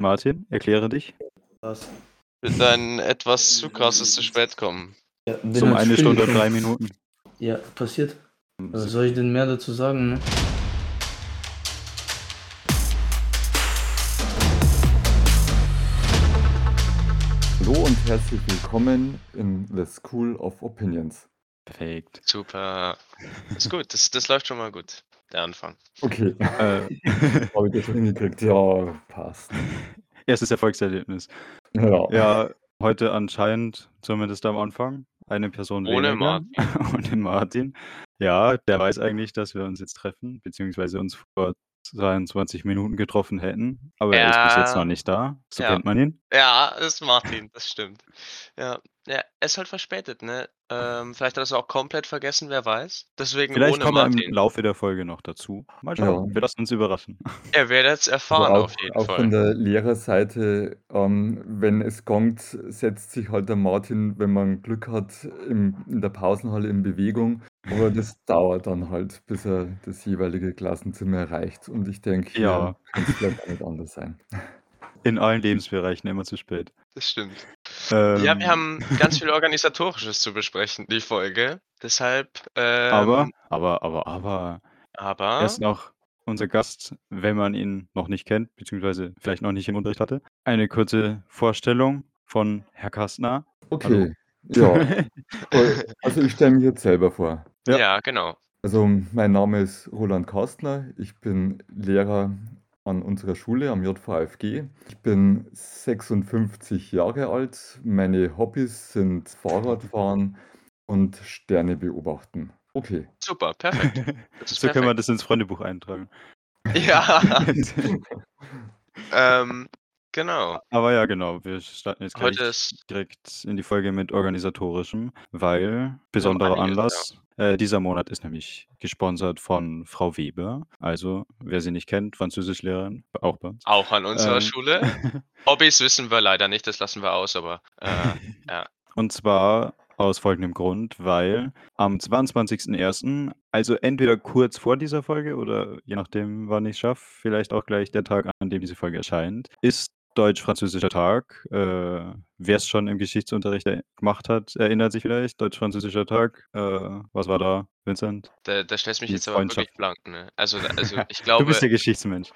Martin, erkläre dich. Was? Für dein etwas zu krasses zu spät kommen. Ja, bin Zum halt eine Stunde und drei Minuten. Ja, passiert. Was soll ich denn mehr dazu sagen, ne? Hallo und herzlich willkommen in the School of Opinions. Perfekt. Super. Ist gut, das, das läuft schon mal gut. Der Anfang. Okay, Äh, habe ich das schon hingekriegt? Ja, passt. erstes Erfolgserlebnis. Ja, Ja, heute anscheinend, zumindest am Anfang, eine Person Ohne weniger. Ohne Martin. Ja, der weiß eigentlich, dass wir uns jetzt treffen, beziehungsweise uns vor 22 Minuten getroffen hätten. Aber er ist bis jetzt Ja. noch nicht da. So Ja. kennt man ihn. Ja, ist Martin, das stimmt. Ja, ja er ist halt verspätet, ne? Ähm, vielleicht hat er es auch komplett vergessen, wer weiß. Deswegen Vielleicht ohne kommt er im. Laufe der Folge noch dazu. Mal schauen. Ja. Wir lassen uns überraschen. Er werdet es also erfahren auch, auf jeden auch Fall. von der Lehrerseite, ähm, wenn es gongt, setzt sich halt der Martin, wenn man Glück hat, im, in der Pausenhalle in Bewegung. Aber das dauert dann halt, bis er das jeweilige Klassenzimmer erreicht. Und ich denke, Ja. kann es vielleicht auch nicht anders sein. In allen Lebensbereichen immer zu spät. Das stimmt. Ähm, Ja, wir haben ganz viel Organisatorisches zu besprechen, die Folge. Deshalb, ähm, Aber, aber, aber, aber, aber er ist noch unser Gast, wenn man ihn noch nicht kennt, beziehungsweise vielleicht noch nicht im Unterricht hatte. Eine kurze Vorstellung von Herr Kastner. Okay, ja. Also ich stelle mich jetzt selber vor. Ja. ja, genau. Also mein Name ist Roland Kastner. Ich bin Lehrer an unserer Schule am JVFG. Ich bin 56 Jahre alt. Meine Hobbys sind Fahrradfahren und Sterne beobachten. Okay. Super, perfekt. So können wir perfekt. das ins Freundebuch eintragen. Ja, ähm, genau. Aber ja, genau, wir starten jetzt Heute gleich ist direkt in die Folge mit organisatorischem, weil besonderer ja. Anlass. Äh, dieser Monat ist nämlich gesponsert von Frau Weber. Also, wer sie nicht kennt, Französischlehrerin, auch bei uns. auch an unserer Ähm, Schule. Hobbys wissen wir leider nicht, das lassen wir aus, aber äh, ja. Und zwar aus folgendem Grund, weil am 22.01., also entweder kurz vor dieser Folge oder je nachdem, wann ich es schaffe, vielleicht auch gleich der Tag, an dem diese Folge erscheint, ist Deutsch-Französischer Tag. Äh, Wer es schon im Geschichtsunterricht er- gemacht hat, erinnert sich vielleicht. Deutsch-Französischer Tag. Äh, was war da, Vincent? Da, da stellst du mich Die jetzt aber wirklich blank, ne? Also, da- also ich Du glaube, bist der Geschichtsmensch.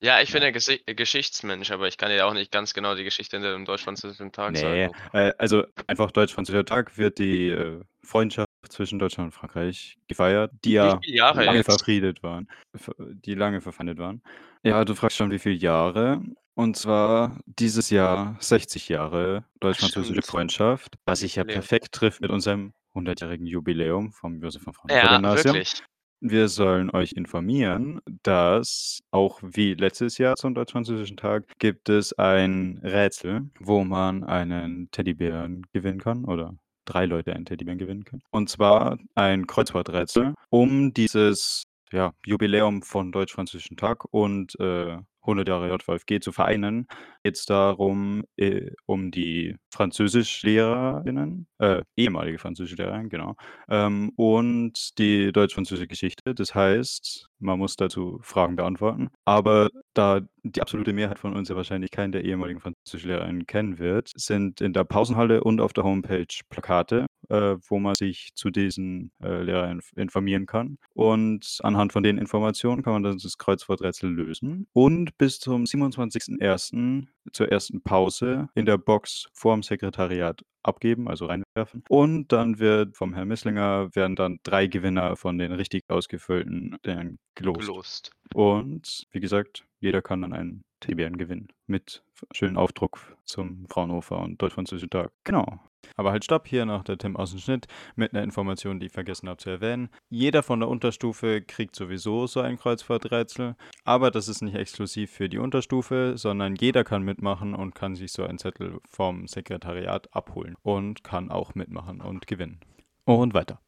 ja, ich bin der Gesi Geschichtsmensch, aber ich kann dir auch nicht ganz genau die Geschichte hinter dem deutsch-französischen Tag Nee, sagen. äh, also einfach Deutsch-Französischer Tag wird die äh, Freundschaft zwischen Deutschland und Frankreich gefeiert, die Wie ja viele Jahre lange jetzt? verfriedet waren. Ver- Die lange verfeindet waren. Ja, du fragst schon, wie viele Jahre. Und zwar dieses Jahr 60 Jahre deutsch-französische. Freundschaft, was sich ja Jubiläum. perfekt trifft mit unserem 100-jährigen Jubiläum vom Josef von Frankfurt Ja, Gymnasium. wirklich. Wir sollen euch informieren, dass auch wie letztes Jahr zum Deutsch-Französischen Tag gibt es ein Rätsel, wo man einen Teddybären gewinnen kann oder drei Leute einen Teddybären gewinnen können. Und zwar ein Kreuzworträtsel, um dieses ja, Jubiläum von Deutsch-Französischen Tag und äh, 100 Jahre JVFG zu vereinen. Geht es darum, äh, um die Französischlehrerinnen, äh, ehemalige Französischlehrerinnen, genau, ähm, und die deutsch-französische Geschichte. Das heißt, man muss dazu Fragen beantworten. Aber da die absolute Mehrheit von uns ja wahrscheinlich keinen der ehemaligen Französischlehrerinnen kennen wird, sind in der Pausenhalle und auf der Homepage Plakate, äh, wo man sich zu diesen äh, Lehrern informieren kann. Und anhand von den Informationen kann man dann das Kreuzworträtsel lösen. Und bis zum 27.01. zur ersten Pause in der Box vorm Sekretariat abgeben, also reinwerfen. Und dann wird vom Herrn Misslinger werden dann drei Gewinner von den richtig ausgefüllten Dingern gelost. Gelost. Und wie gesagt, jeder kann dann einen Teddybären gewinnen mit schönen Aufdruck zum Fraunhofer und Deutsch-Französischen Tag. Genau. Aber halt stopp, hier nach der Tim Außenschnitt mit einer Information, die ich vergessen habe zu erwähnen. Jeder von der Unterstufe kriegt sowieso so ein Kreuzworträtsel, aber das ist nicht exklusiv für die Unterstufe, sondern jeder kann mitmachen und kann sich so einen Zettel vom Sekretariat abholen und kann auch mitmachen und gewinnen. Und weiter.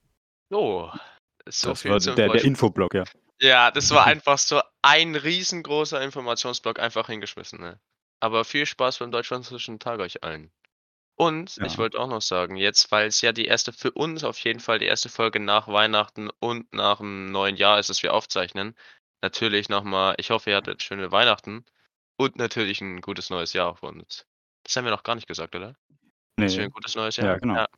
So, so das viel war der, der Infoblock, ja. Ja, das war einfach so ein riesengroßer Informationsblock einfach hingeschmissen, ne? Aber viel Spaß beim Deutsch-Französischen Tag euch allen. Und ich Ja. wollte auch noch sagen, jetzt, weil es ja die erste, für uns auf jeden Fall die erste Folge nach Weihnachten und nach dem neuen Jahr ist, dass wir aufzeichnen. Natürlich nochmal, ich hoffe, ihr hattet schöne Weihnachten Und natürlich ein gutes neues Jahr für uns. Das haben wir noch gar nicht gesagt, oder? Dass wir Ne. ein gutes neues Jahr Ja, genau. ja.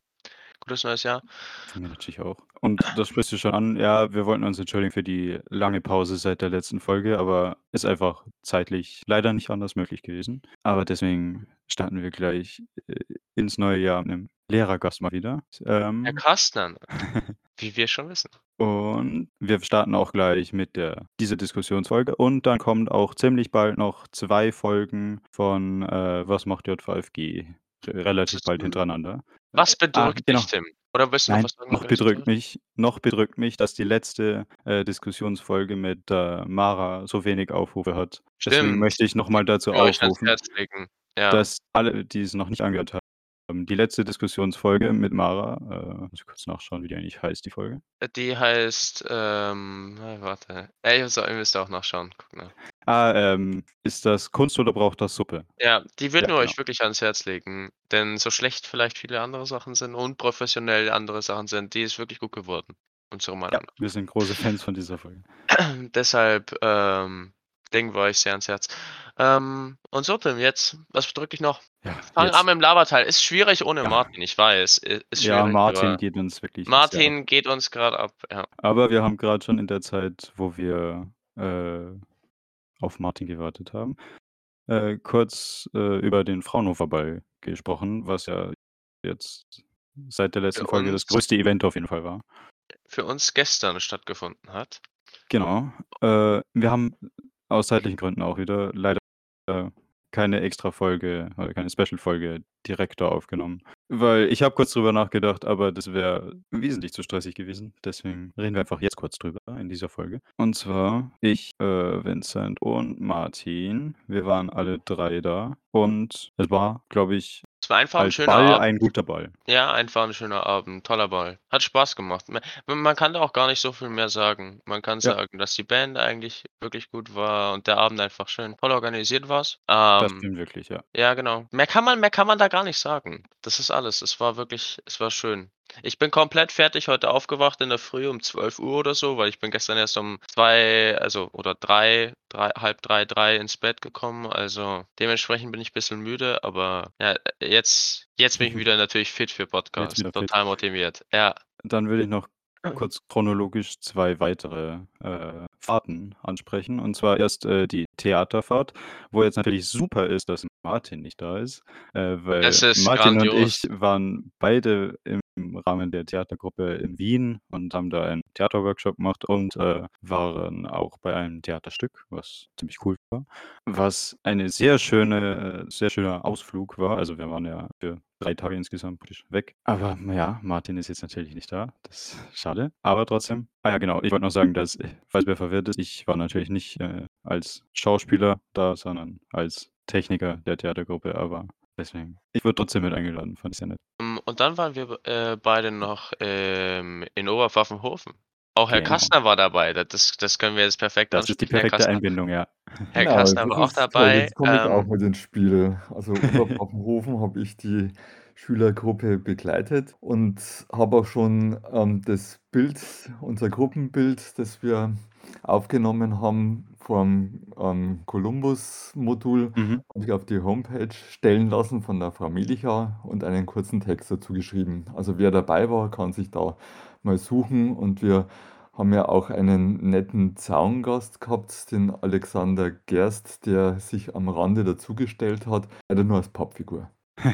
Gutes neues Jahr. Von mir natürlich auch. Und das sprichst du schon an. Ja, wir wollten uns entschuldigen für die lange Pause seit der letzten Folge, aber ist einfach zeitlich leider nicht anders möglich gewesen. Aber deswegen starten wir gleich, äh, ins neue Jahr mit 'nem Lehrergast mal wieder. Herr Ähm Kastner, wie wir schon wissen. Und wir starten auch gleich mit der dieser Diskussionsfolge und dann kommt auch ziemlich bald noch 2 Folgen von, äh, „Was macht JVFG?“ Re relativ bald hintereinander. Was ah, bedrückt genau. dich, Tim? Oder willst du noch Nein, was sagen noch bedrückt mich noch bedrückt mich, dass die letzte, äh, Diskussionsfolge mit, äh, Mara so wenig Aufrufe hat. Deswegen Stimmt. möchte ich noch mal dazu aufrufen, legen. Ja. dass alle, die es noch nicht angehört haben, die letzte Diskussionsfolge mit Mara, äh, muss ich kurz nachschauen, wie die eigentlich heißt, die Folge. Äh, die heißt, ähm, äh, warte. Ey, ihr ihr müsst auch nachschauen. Guck nach. Ah, ähm, ist das Kunst oder braucht das Suppe? Ja, die würden Ja, wir euch genau. wirklich ans Herz legen, denn so schlecht vielleicht viele andere Sachen sind, unprofessionell andere Sachen sind, die ist wirklich gut geworden, unserer Ja, Meinung nach. wir sind große Fans von dieser Folge. Deshalb, ähm, legen wir euch sehr ans Herz. Ähm, und so, Tim, jetzt, was bedrücke ich noch? Ja, Fang jetzt an mit dem Laberteil. Ist schwierig ohne Ja. Martin, ich weiß. ist Ja, Martin geht uns wirklich. Martin geht uns grad ab, ja. Aber wir haben grad schon in der Zeit, wo wir, äh, auf Martin gewartet haben, äh, kurz, äh, über den Fraunhofer-Ball gesprochen, was ja jetzt seit der letzten Für Folge das größte Event auf jeden Fall war. für uns gestern stattgefunden hat. Genau. Äh, wir haben aus zeitlichen Gründen auch wieder leider keine Extrafolge oder keine Special-Folge direkt da aufgenommen. Weil ich habe kurz drüber nachgedacht, aber das wäre wesentlich zu stressig gewesen. Deswegen reden wir einfach jetzt kurz drüber in dieser Folge. Und zwar ich, äh, Vincent und Martin, wir waren alle 3 da und es war, glaube ich, war einfach 'n als schöner Ball Abend. ein guter Ball. Ja, einfach 'n schöner Abend, toller Ball. Hat Spaß gemacht. Ma man kann da auch gar nicht so viel mehr sagen. Man kann Ja. sagen, dass die Band eigentlich wirklich gut war und der Abend einfach schön toll organisiert. Das Ähm, stimmt wirklich, ja. ja, genau. Mehr kann man mehr kann man da gar nicht sagen. Das ist alles. Es war wirklich es war schön. Ich bin komplett fertig heute aufgewacht in der Früh um 12:00 oder so, weil ich bin gestern erst um 2, also oder 3, 3 halb 3, 3 ins Bett gekommen. Also, dementsprechend bin ich bisschen müde, aber ja, jetzt jetzt bin ich wieder natürlich fit für Podcast, wieder fit. total motiviert. Ja. Dann würde ich noch kurz chronologisch 2 weitere, äh, Fahrten ansprechen. Und zwar erst, äh, die Theaterfahrt, wo jetzt natürlich super ist, dass Martin nicht da ist, äh, weil Es ist Martin und grandios. ich waren beide im Rahmen der Theatergruppe in Wien und haben da einen Theaterworkshop gemacht und, äh, waren auch bei einem Theaterstück, was ziemlich cool war. Was eine sehr schöne äh, sehr schöner Ausflug war. Also, wir waren ja für 3 Tage insgesamt praktisch weg. Aber na ja, Martin ist jetzt natürlich nicht da. Das ist schade, aber trotzdem ah ja, genau, ich wollte noch sagen, dass falls wer verwirrt ist, ich war natürlich nicht, äh, als Schauspieler da, sondern als Techniker der Theatergruppe, aber deswegen ich wurde trotzdem mit eingeladen, fand ich sehr nett. Hm, und dann waren wir, äh, beide noch, ähm, in Oberpfaffenhofen. Auch Herr Genau. Kastner war dabei. Da das das können wir jetzt perfekt Das ist die perfekte Einbindung, ja. Herr Genau, Kastner war auch ist toll. dabei. Jetzt komme ich auch Ähm mit ins Spiel. Also, Oberpfaffenhofen habe ich die Schülergruppe begleitet und habe auch schon, ähm, das Bild unser Gruppenbild, das wir aufgenommen haben vom, ähm, Columbus-Modul, Mhm. habe ich auf die Homepage stellen lassen von der Frau Melicha und einen kurzen Text dazu geschrieben. Also, wer dabei war, kann sich da mal suchen und wir haben ja auch einen netten Zaungast gehabt, den Alexander Gerst, der sich am Rande dazugestellt hat, leider nur als Pappfigur.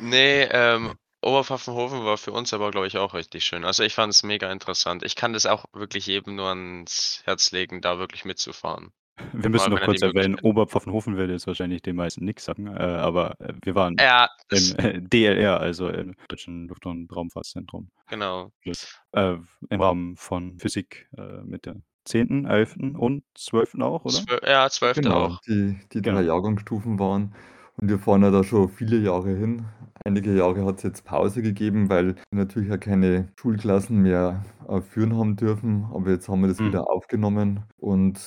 Ne, ähm, Oberpfaffenhofen war für uns aber, glaube ich, auch richtig schön. Also, ich fand's mega interessant. Ich kann das auch wirklich jedem nur ans Herz legen, da wirklich mitzufahren. Wir müssen noch kurz erwähnen, Oberpfaffenhofen würde jetzt wahrscheinlich den meisten nix sagen, äh, aber, äh, wir waren Ja, im, äh, DLR, also im Deutschen Luft und Raumfahrtzentrum. Genau. Das, äh, im Rahmen von Physik, äh, mit der 10., 11. und 12. auch, oder? Zwö ja, 12. Genau, auch. die die 3 Genau. Jahrgangsstufen waren wir fahren ja da schon viele Jahre hin. Einige Jahre hat es jetzt Pause gegeben, weil wir natürlich ja keine Schulklassen mehr äh, führen haben dürfen. Aber jetzt haben wir das Mhm. wieder aufgenommen. Und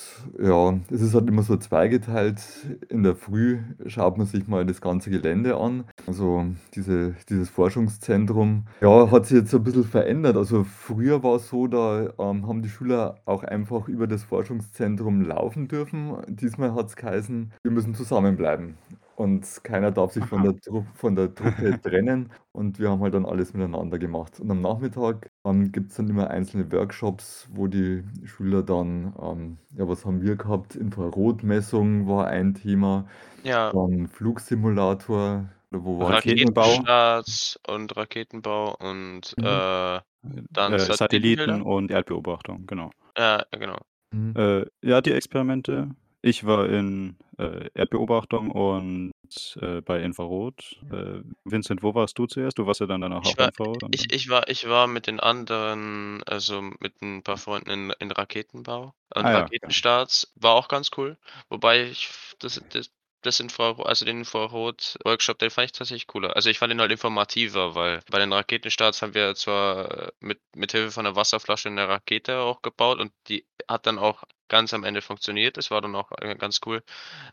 ja, es ist halt immer so zweigeteilt. In der Früh schaut man sich mal das ganze Gelände an. Also diese, dieses Forschungszentrum, ja, hat sich jetzt so ein bisschen verändert. Also früher war es so, da ähm, haben die Schüler auch einfach über das Forschungszentrum laufen dürfen. Diesmal hat es geheißen, wir müssen zusammenbleiben. Und keiner darf sich von der, Tru von der Truppe trennen. Und wir haben halt dann alles miteinander gemacht. Und am Nachmittag ähm, gibt es dann immer einzelne Workshops, wo die Schüler dann, ähm, ja, was haben wir gehabt? Infrarotmessung war ein Thema, Ja, dann Flugsimulator, wo war Raketenbau. Raketenstarts und Raketenbau und Mhm. äh, dann Äh. Satelliten und Erdbeobachtung, genau. Ja, genau. Mhm. Äh, ja, die Experimente. Ich war in äh, Erdbeobachtung und äh, bei Infrarot. Äh, Vincent, wo warst du zuerst? Du warst ja dann danach Ich auch war, Infrarot. ich, ich war, ich war mit den anderen, also mit ein paar Freunden in, in Raketenbau und Ah ja, Raketenstarts. War auch ganz cool. Wobei ich das, das, das Infrarot, also den Infrarot-Workshop, den fand ich tatsächlich cooler. Also ich fand ihn halt informativer, weil bei den Raketenstarts haben wir zwar äh, mit, mit Hilfe von einer Wasserflasche eine Rakete auch gebaut und die hat dann auch ganz am Ende funktioniert. Das war dann auch äh, ganz cool.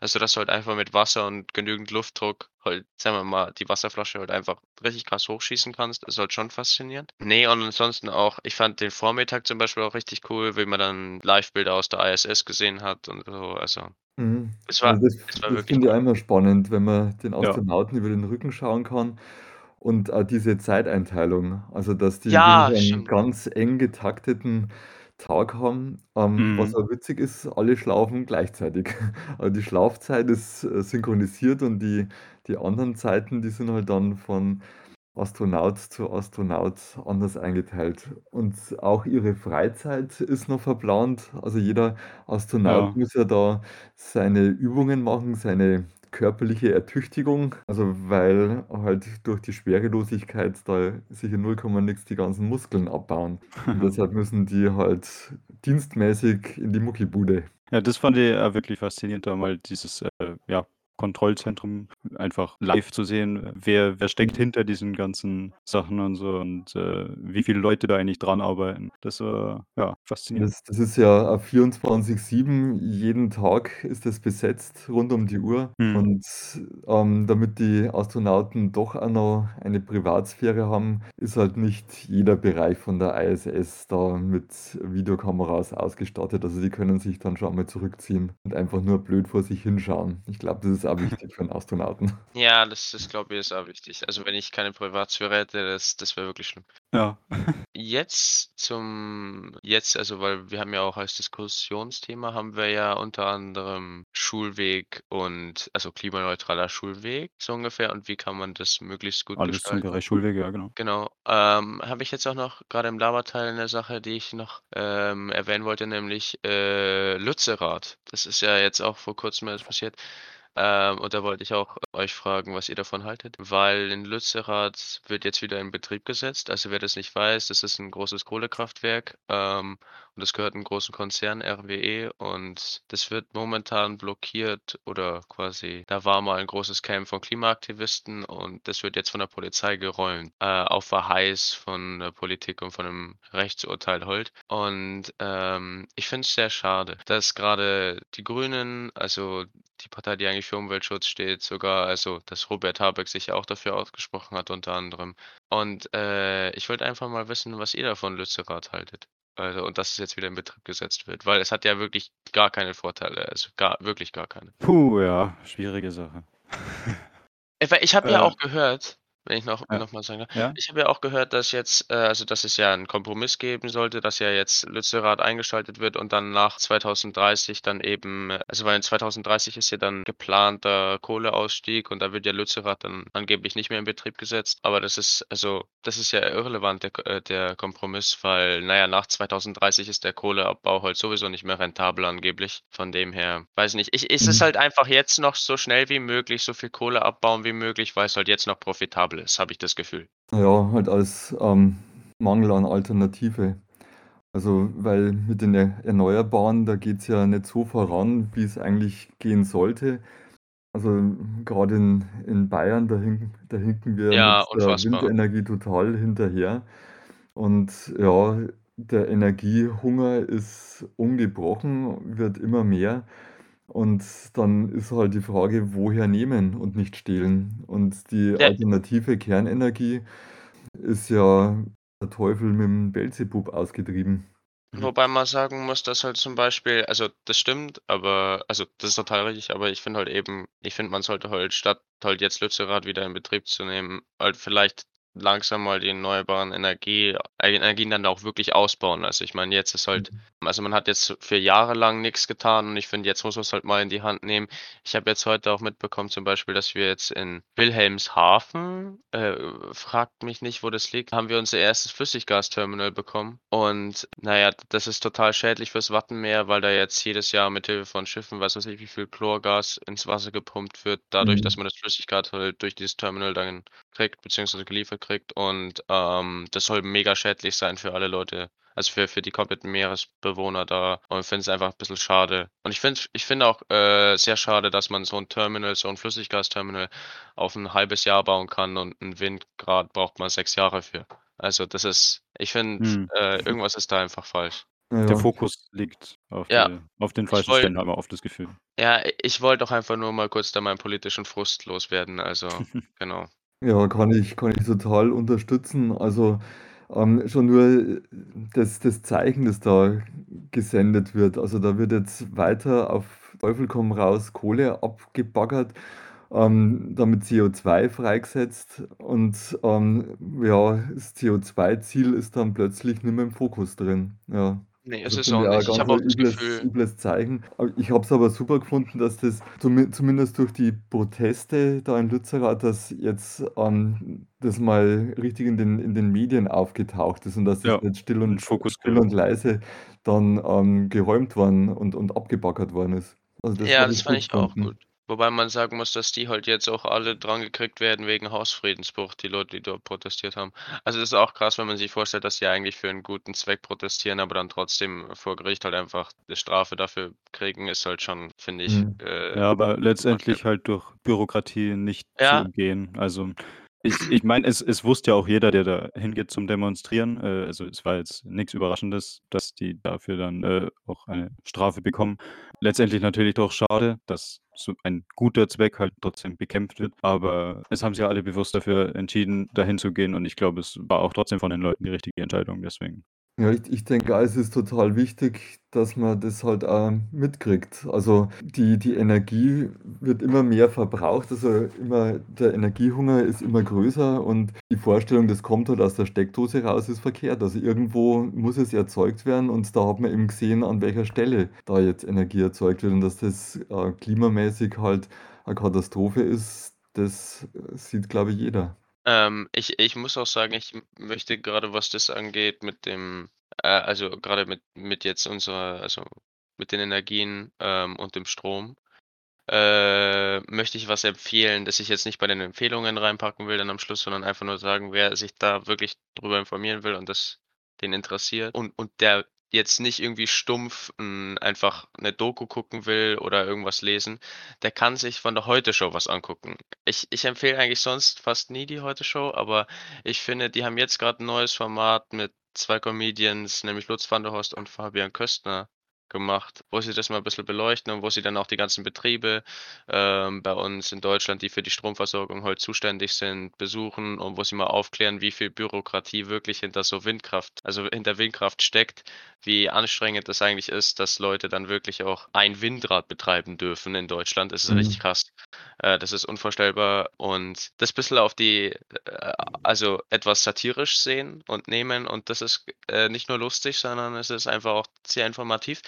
Also, dass du halt einfach mit Wasser und genügend Luftdruck halt, sagen wir mal, die Wasserflasche halt einfach richtig krass hochschießen kannst, ist halt schon faszinierend. Ne, und ansonsten auch ich fand den Vormittag zum Beispiel auch richtig cool, wie man dann Livebilder aus der ISS gesehen hat und so. Also, Mhm. es war Also das es war das wirklich finde ich cool. immer spannend, wenn man den Ja. Astronauten über den Rücken schauen kann und auch diese Zeiteinteilung. Also, dass die Ja, wirklich einen ganz eng getakteten Tag haben. Ähm, was Mhm. auch witzig ist, alle schlafen gleichzeitig. Also, die Schlafzeit ist, äh, synchronisiert und die die anderen Zeiten, die sind halt dann von Astronaut zu Astronaut anders eingeteilt. Und auch ihre Freizeit ist noch verplant. Also, jeder Astronaut Ja. muss ja da seine Übungen machen, seine körperliche Ertüchtigung. Also, weil halt durch die Schwerelosigkeit da sich in null Komma nix die ganzen Muskeln abbauen. Und deshalb müssen die halt dienstmäßig in die Muckibude. Ja, das fand ich ja wirklich faszinierend, da mal dieses, äh, ja, Kontrollzentrum einfach live zu sehen. Wer wer steckt hinter diesen ganzen Sachen und so und, äh, wie viele Leute da eigentlich dran arbeiten. Das war, ja, faszinierend. Das das ist ja auf 24/7, jeden Tag ist das besetzt rund um die Uhr. Mhm. Und, ähm, damit die Astronauten doch auch noch eine Privatsphäre haben, ist halt nicht jeder Bereich von der ISS da mit Videokameras ausgestattet. Also, die können sich dann schon mal zurückziehen und einfach nur blöd vor sich hinschauen. Ich glaube, das ist auch wichtig für 'n Astronauten. Ja, das das glaube ich, ist auch wichtig. Also, wenn ich keine Privatsphäre hätte, das das wäre wirklich schlimm. Ja. Jetzt zum jetzt also, weil wir haben ja auch als Diskussionsthema haben wir ja unter anderem Schulweg und also, klimaneutraler Schulweg so ungefähr und wie kann man das möglichst gut Alles zum gestalten. Bereich Schulwege, ja, genau. Genau. Ähm, habe ich jetzt auch noch grade im Laberteil 'ne Sache, die ich noch, ähm, erwähnen wollte, nämlich, äh, Lützerath. Das ist ja jetzt auch vor Kurzem passiert. Ähm, und da wollte ich auch euch fragen, was ihr davon haltet, weil in Lützerath wird jetzt wieder in Betrieb gesetzt. Also, wer das nicht weiß, das ist 'n großes Kohlekraftwerk, ähm, und das gehört 'nem großen Konzern, RWE, und das wird momentan blockiert oder quasi da war mal 'n großes Camp von Klimaaktivisten und das wird jetzt von der Polizei geräumt, äh, auf Verheiß von der Politik und von 'nem Rechtsurteil halt. Und, ähm, ich finde es sehr schade, dass grade die Grünen, also die Partei, die eigentlich für Umweltschutz steht, sogar also, dass Robert Habeck sich ja auch dafür ausgesprochen hat unter anderem. Und, äh, ich wollte einfach mal wissen, was ihr da von Lützerath haltet. Also, und dass es jetzt wieder in Betrieb gesetzt wird, weil es hat ja wirklich gar keine Vorteile, also gar wirklich gar keine. Puh, ja, schwierige Sache. Äh, ich habe ja Äh auch gehört, wenn ich noch Ja. noch mal sagen darf, Ja? ich habe ja auch gehört, dass jetzt äh, also, dass es ja 'n Kompromiss geben sollte, dass ja jetzt Lützerath eingeschaltet wird und dann nach 2030 dann eben also, weil in 2030 ist ja dann geplanter Kohleausstieg und da wird ja Lützerath dann angeblich nicht mehr in Betrieb gesetzt. Aber das ist also, das ist ja irrelevant, der äh, der Kompromiss, weil, na ja, nach 2030 ist der Kohleabbau halt sowieso nicht mehr rentabel angeblich. Von dem her, weiß ich nicht. Ich es ist Mhm. halt einfach jetzt noch so schnell wie möglich, so viel Kohle abbauen wie möglich, weil's halt jetzt noch profitabel ist, habe ich das Gefühl. Ja, halt als, ähm, Mangel an Alternative. Also, weil mit den Er Erneuerbaren, da geht's ja nicht so voran, wie's eigentlich gehen sollte. Also, gerade in in Bayern, da hinken da hinken wir mit Ja, der unfassbar. Windenergie total hinterher. Und ja, der Energiehunger ist ungebrochen, wird immer mehr. Und dann ist halt die Frage, woher nehmen und nicht stehlen. Und die Ja. alternative Kernenergie ist ja der Teufel mit dem Beelzebub ausgetrieben. Mhm. Wobei man sagen muss, dass halt zum Beispiel also, das stimmt, aber also, das ist total richtig, aber ich finde halt eben ich finde, man sollte halt statt halt jetzt Lützerath wieder in Betrieb zu nehmen, halt vielleicht langsam mal die erneuerbaren Energie äh, Energien dann auch wirklich ausbauen. Also, ich meine, jetzt ist halt Mhm. also, man hat jetzt für Jahre lang nix getan und ich finde, jetzt muss man's halt mal in die Hand nehmen. Ich habe jetzt heute auch mitbekommen zum Beispiel, dass wir jetzt in Wilhelmshaven, äh, fragt mich nicht, wo das liegt, haben wir unser erstes Flüssiggasterminal bekommen. Und na ja, das ist total schädlich fürs Wattenmeer, weil da jetzt jedes Jahr mit Hilfe von Schiffen, weiß weiß ich, wie viel Chlorgas ins Wasser gepumpt wird, dadurch, dass Mhm. man das Flüssiggas halt durch dieses Terminal dann kriegt beziehungsweise geliefert kriegt. Und, ähm, das soll mega schädlich sein für alle Leute, also, für für die kompletten Meeresbewohner da. Und ich finde es einfach 'n bisschen schade. Und ich finde ich finde auch, äh, sehr schade, dass man so 'n Terminal so 'n Flüssiggasterminal auf 'n halbes Jahr bauen kann und 'n Windgrad braucht man 6 Jahre für. Also, das ist ich finde, Mhm. äh, irgendwas ist da einfach falsch. Ja, Der ja. Fokus liegt auf Ja. die auf den falschen Stellen, hat man oft das Gefühl. Ja, ich wollte doch einfach nur mal kurz da meinen politischen Frust loswerden, also, genau. Ja, kann ich kann ich total unterstützen. Also, ähm, schon nur, äh, das das Zeichen, das da gesendet wird. Also, da wird jetzt weiter auf Teufel komm raus Kohle abgebaggert, ähm, damit CO2 freigesetzt und, ähm, ja, das CO2-Ziel ist dann plötzlich nicht mehr im Fokus drin, ja. Ne, ist Also, es finde auch nicht. Ich habe auch das übles Gefühl übles Zeichen. Ich habe es aber super gefunden, dass das zumin zumindest durch die Proteste da in Lützerath, dass jetzt, ähm, das mal richtig in den in den Medien aufgetaucht ist und dass das Ja, nicht still und Fokus still und leise dann, ähm, geräumt worden und und abgebaggert worden ist. Also, das Ja, das ich fand ich auch gut. Wobei man sagen muss, dass die halt jetzt auch alle drangekriegt werden wegen Hausfriedensbruch, die Leute, die dort protestiert haben. Also, das ist auch krass, wenn man sich vorstellt, dass die eigentlich für 'n guten Zweck protestieren, aber dann trotzdem vor Gericht halt einfach 'ne Strafe dafür kriegen, ist halt schon, finde ich, Mhm. äh, Ja, aber letztendlich halt durch Bürokratie nicht zu Ja. umgehen. Also, ich ich meine, es es wusste ja auch jeder, der da hingeht zum Demonstrieren. Äh, also, es war jetzt nix Überraschendes, dass die dafür dann, äh, auch eine Strafe bekommen. Letztendlich natürlich doch schade, dass so ein guter Zweck halt trotzdem bekämpft wird, aber es haben sich ja alle bewusst dafür entschieden, da hinzugehen und ich glaube, es war auch trotzdem von den Leuten die richtige Entscheidung, deswegen. Ja, ich ich denke es ist total wichtig, dass man das halt auch mitkriegt. Also, die die Energie wird immer mehr verbraucht, also, immer der Energiehunger ist immer größer und die Vorstellung, das kommt halt aus der Steckdose raus, ist verkehrt. Also, irgendwo muss es erzeugt werden und da hat man eben gesehen, an welcher Stelle da jetzt Energie erzeugt wird und dass das, äh, klimamäßig halt 'ne Katastrophe ist, das, sieht, glaube ich, jeder. Ähm, ich ich muss auch sagen, ich möchte grade, was das angeht mit dem äh, also, grade mit mit jetzt unserer also, mit den Energien, ähm, und dem Strom, äh, möchte ich was empfehlen, das ich jetzt nicht bei den Empfehlungen reinpacken will dann am Schluss, sondern einfach nur sagen, wer sich da wirklich drüber informieren will und das den interessiert und und der jetzt nicht irgendwie stumpf, hm, einfach 'ne Doku gucken will oder irgendwas lesen, der kann sich von der Heute-Show was angucken. Ich ich empfehle eigentlich sonst fast nie die Heute-Show, aber ich finde, die haben jetzt grad 'n neues Format mit 2 Comedians, nämlich Lutz van der Horst und Fabian Köstner gemacht, wo sie das mal bisschen beleuchten und wo sie dann auch die ganzen Betriebe, ähm, bei uns in Deutschland, die für die Stromversorgung halt zuständig sind, besuchen und wo sie mal aufklären, wie viel Bürokratie wirklich hinter so Windkraft also, hinter Windkraft steckt, wie anstrengend das eigentlich ist, dass Leute dann wirklich auch ein Windrad betreiben dürfen in Deutschland. Das ist richtig Mhm. krass. Äh, das ist unvorstellbar und das bisschen auf die äh, also, etwas satirisch sehen und nehmen und das ist, äh, nicht nur lustig, sondern es ist einfach auch sehr informativ.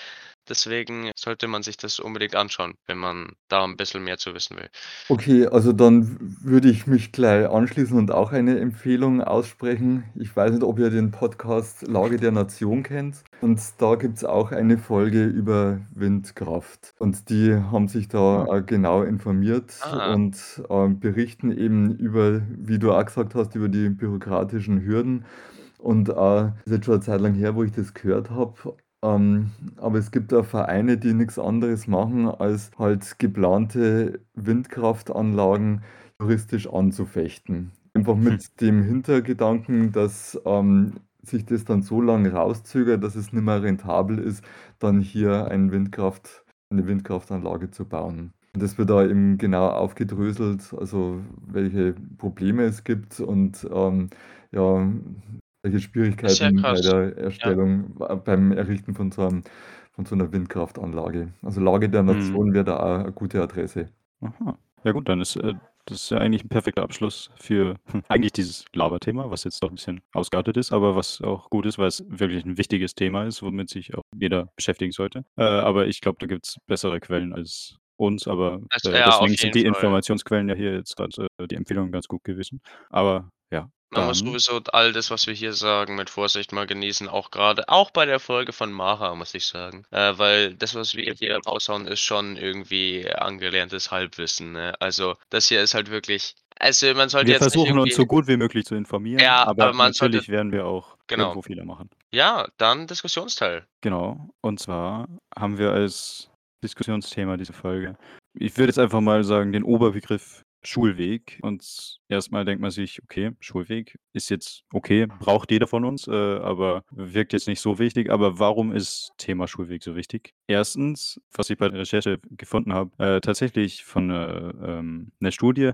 Deswegen sollte man sich das unbedingt anschauen, wenn man da 'n bisschen mehr zu wissen will. Okay, also, dann würde ich mich gleich anschließen und auch eine Empfehlung aussprechen. Ich weiß nicht, ob ihr den Podcast „Lage der Nation“ kennt und da gibt's auch eine Folge über Windkraft und die haben sich da, Ah. äh, genau informiert Ah. und, ähm, berichten eben über, wie du auch gesagt hast, über die bürokratischen Hürden und, äh, ist jetzt schon 'ne Zeit lang her, wo ich das gehört habe, Ähm, aber es gibt auch Vereine, die nichts anderes machen, als halt geplante Windkraftanlagen juristisch anzufechten. Einfach Hm. mit dem Hintergedanken, dass, ähm, sich das dann so lang rauszögert, dass es nicht mehr rentabel ist, dann hier ein Windkraft eine Windkraftanlage zu bauen. Und das wird da eben genau aufgedröselt, also welche Probleme es gibt und, ähm, ja, welche Schwierigkeiten bei krass. der Ja. Erstellung beim Errichten von so 'nem von so 'ner Windkraftanlage. Also, Lage der Mhm. Nation wäre da auch 'ne gute Adresse. Aha. Ja gut, dann ist, äh das ist ja eigentlich 'n perfekter Abschluss für eigentlich dieses Laberthema, was jetzt doch 'n bisschen ausgeartet ist, aber was auch gut ist, weil's wirklich 'n wichtiges Thema ist, womit sich auch jeder beschäftigen sollte. Äh, aber ich glaube, da gibt's bessere Quellen als uns, aber, äh, deswegen sind die Fall. Informationsquellen ja hier jetzt grad, äh die Empfehlungen ganz gut gewesen. Aber Man muss dann sowieso all das, was wir hier sagen, mit Vorsicht mal genießen, auch grade auch bei der Folge von Mara, muss ich sagen. Äh, weil das, was wir hier raushauen, ist schon irgendwie angelerntes Halbwissen, ne? Also, das hier ist halt wirklich also, man sollte Wir jetzt nicht versuchen uns so gut wie möglich zu informieren, Ja, aber aber man sollte natürlich werden wir auch Genau. irgendwo Fehler machen. Ja, dann Diskussionsteil. Genau. Und zwar haben wir als Diskussionsthema diese Folge ich würde jetzt einfach mal sagen, den Oberbegriff Schulweg. Und erst mal denkt man sich: „Okay, Schulweg ist jetzt okay, braucht jeder von uns, äh, aber wirkt jetzt nicht so wichtig.“ Aber warum ist Thema Schulweg so wichtig? Erstens, was ich bei der Recherche gefunden habe, äh, tatsächlich von, äh, ähm 'ner Studie,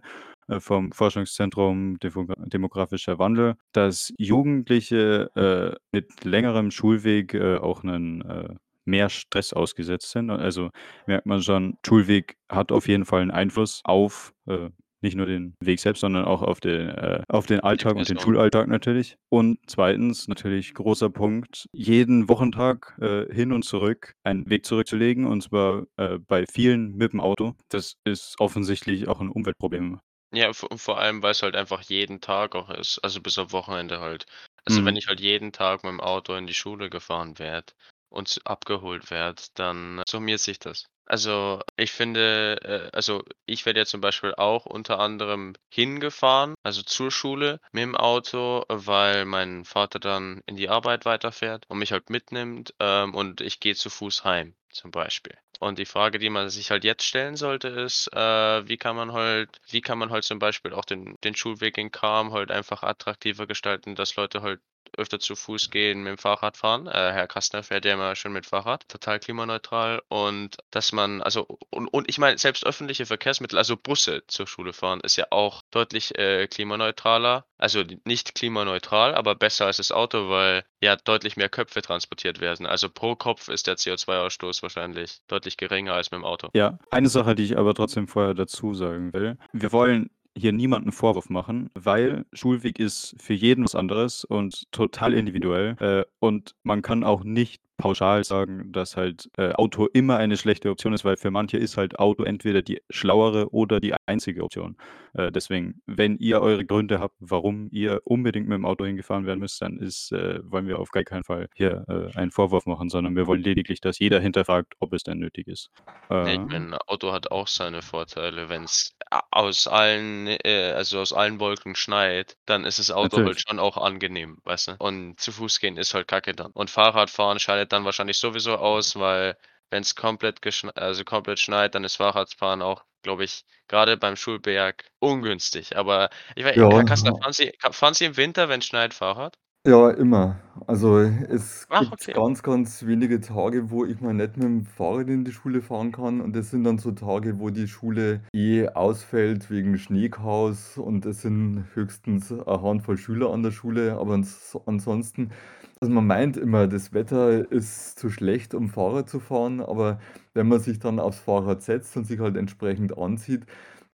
äh, vom Forschungszentrum Demogra Demografischer Wandel, dass Jugendliche, äh, mit längerem Schulweg, äh, auch 'nen, äh mehr Stress ausgesetzt sind. Also, merkt man schon, Schulweg hat auf jeden Fall 'n Einfluss auf, äh, nicht nur den Weg selbst, sondern auch auf den äh, auf den Alltag und den Person. Schulalltag natürlich. Und zweitens, natürlich großer Punkt, jeden Wochentag, äh, hin und zurück einen Weg zurückzulegen, und zwar, äh, bei vielen mit'm Auto. Das ist offensichtlich auch 'n Umweltproblem. Ja, vor allem, weil's halt einfach jeden Tag auch ist, also bis auf Wochenende halt. Also, wenn Mhm. ich halt jeden Tag mit'm Auto in die Schule gefahren werde und abgeholt werde, dann summiert sich das. Also, ich finde, äh also, ich werde ja zum Beispiel auch unter anderem hingefahren, also zur Schule mit'm Auto, weil mein Vater dann in die Arbeit weiterfährt und mich halt mitnimmt, ähm, und ich gehe zu Fuß heim, zum Beispiel. Und die Frage, die man sich halt jetzt stellen sollte, ist, äh, wie kann man halt wie kann man halt zum Beispiel auch den den Schulweg in Cham halt einfach attraktiver gestalten, dass Leute halt öfter zu Fuß gehen, mit'm Fahrrad fahren. Äh, Herr Kastner fährt ja immer schön mit Fahrrad, total klimaneutral. Und dass man also und und ich meine, selbst öffentliche Verkehrsmittel, also Busse zur Schule fahren, ist ja auch deutlich, äh, klimaneutraler. Also, nicht klimaneutral, aber besser als das Auto, weil ja deutlich mehr Köpfe transportiert werden. Also, pro Kopf ist der CO2-Ausstoß wahrscheinlich deutlich geringer als mit'm Auto. Ja, eine Sache, die ich aber trotzdem vorher dazu sagen will. Wir wollen hier niemandem Vorwurf machen, weil Schulweg ist für jeden was anderes und total individuell. Äh, und man kann auch nicht pauschal sagen, dass halt, äh, Auto immer eine schlechte Option ist, weil für manche ist halt Auto entweder die schlauere oder die einzige Option. Äh, deswegen, wenn ihr eure Gründe habt, warum ihr unbedingt mit'm Auto hingefahren werden müsst, dann ist äh, wollen wir auf gar keinen Fall hier, äh, einen Vorwurf machen, sondern wir wollen lediglich, dass jeder hinterfragt, ob es denn nötig ist. Ja, ich Äh meine, Auto hat auch seine Vorteile. Wenn's a aus allen äh, also aus allen Wolken schneit, dann ist das Auto halt Natürlich. schon auch angenehm, weißt du? Und zu Fuß gehen ist halt Kacke dann. Und Fahrradfahren dann wahrscheinlich sowieso aus, weil wenn's komplett geschn also komplett schneit, dann ist Fahrradfahren auch, glaube ich, grade beim Schulberg ungünstig. Aber ich wei Ja. Herr Kastner, fahren Sie fahren Sie im Winter, wenn's schneit, Fahrrad? Ja, immer. Also, es Ach, gibt okay. ganz, ganz wenige Tage, wo ich mal nicht mit'm Fahrrad in die Schule fahren kann. Und das sind dann so Tage, wo die Schule eh ausfällt wegen Schneechaos und es sind höchstens 'ne Handvoll Schüler an der Schule. Aber ans ansonsten also, man meint immer, das Wetter ist zu schlecht, um Fahrrad zu fahren, aber wenn man sich dann aufs Fahrrad setzt und sich halt entsprechend anzieht,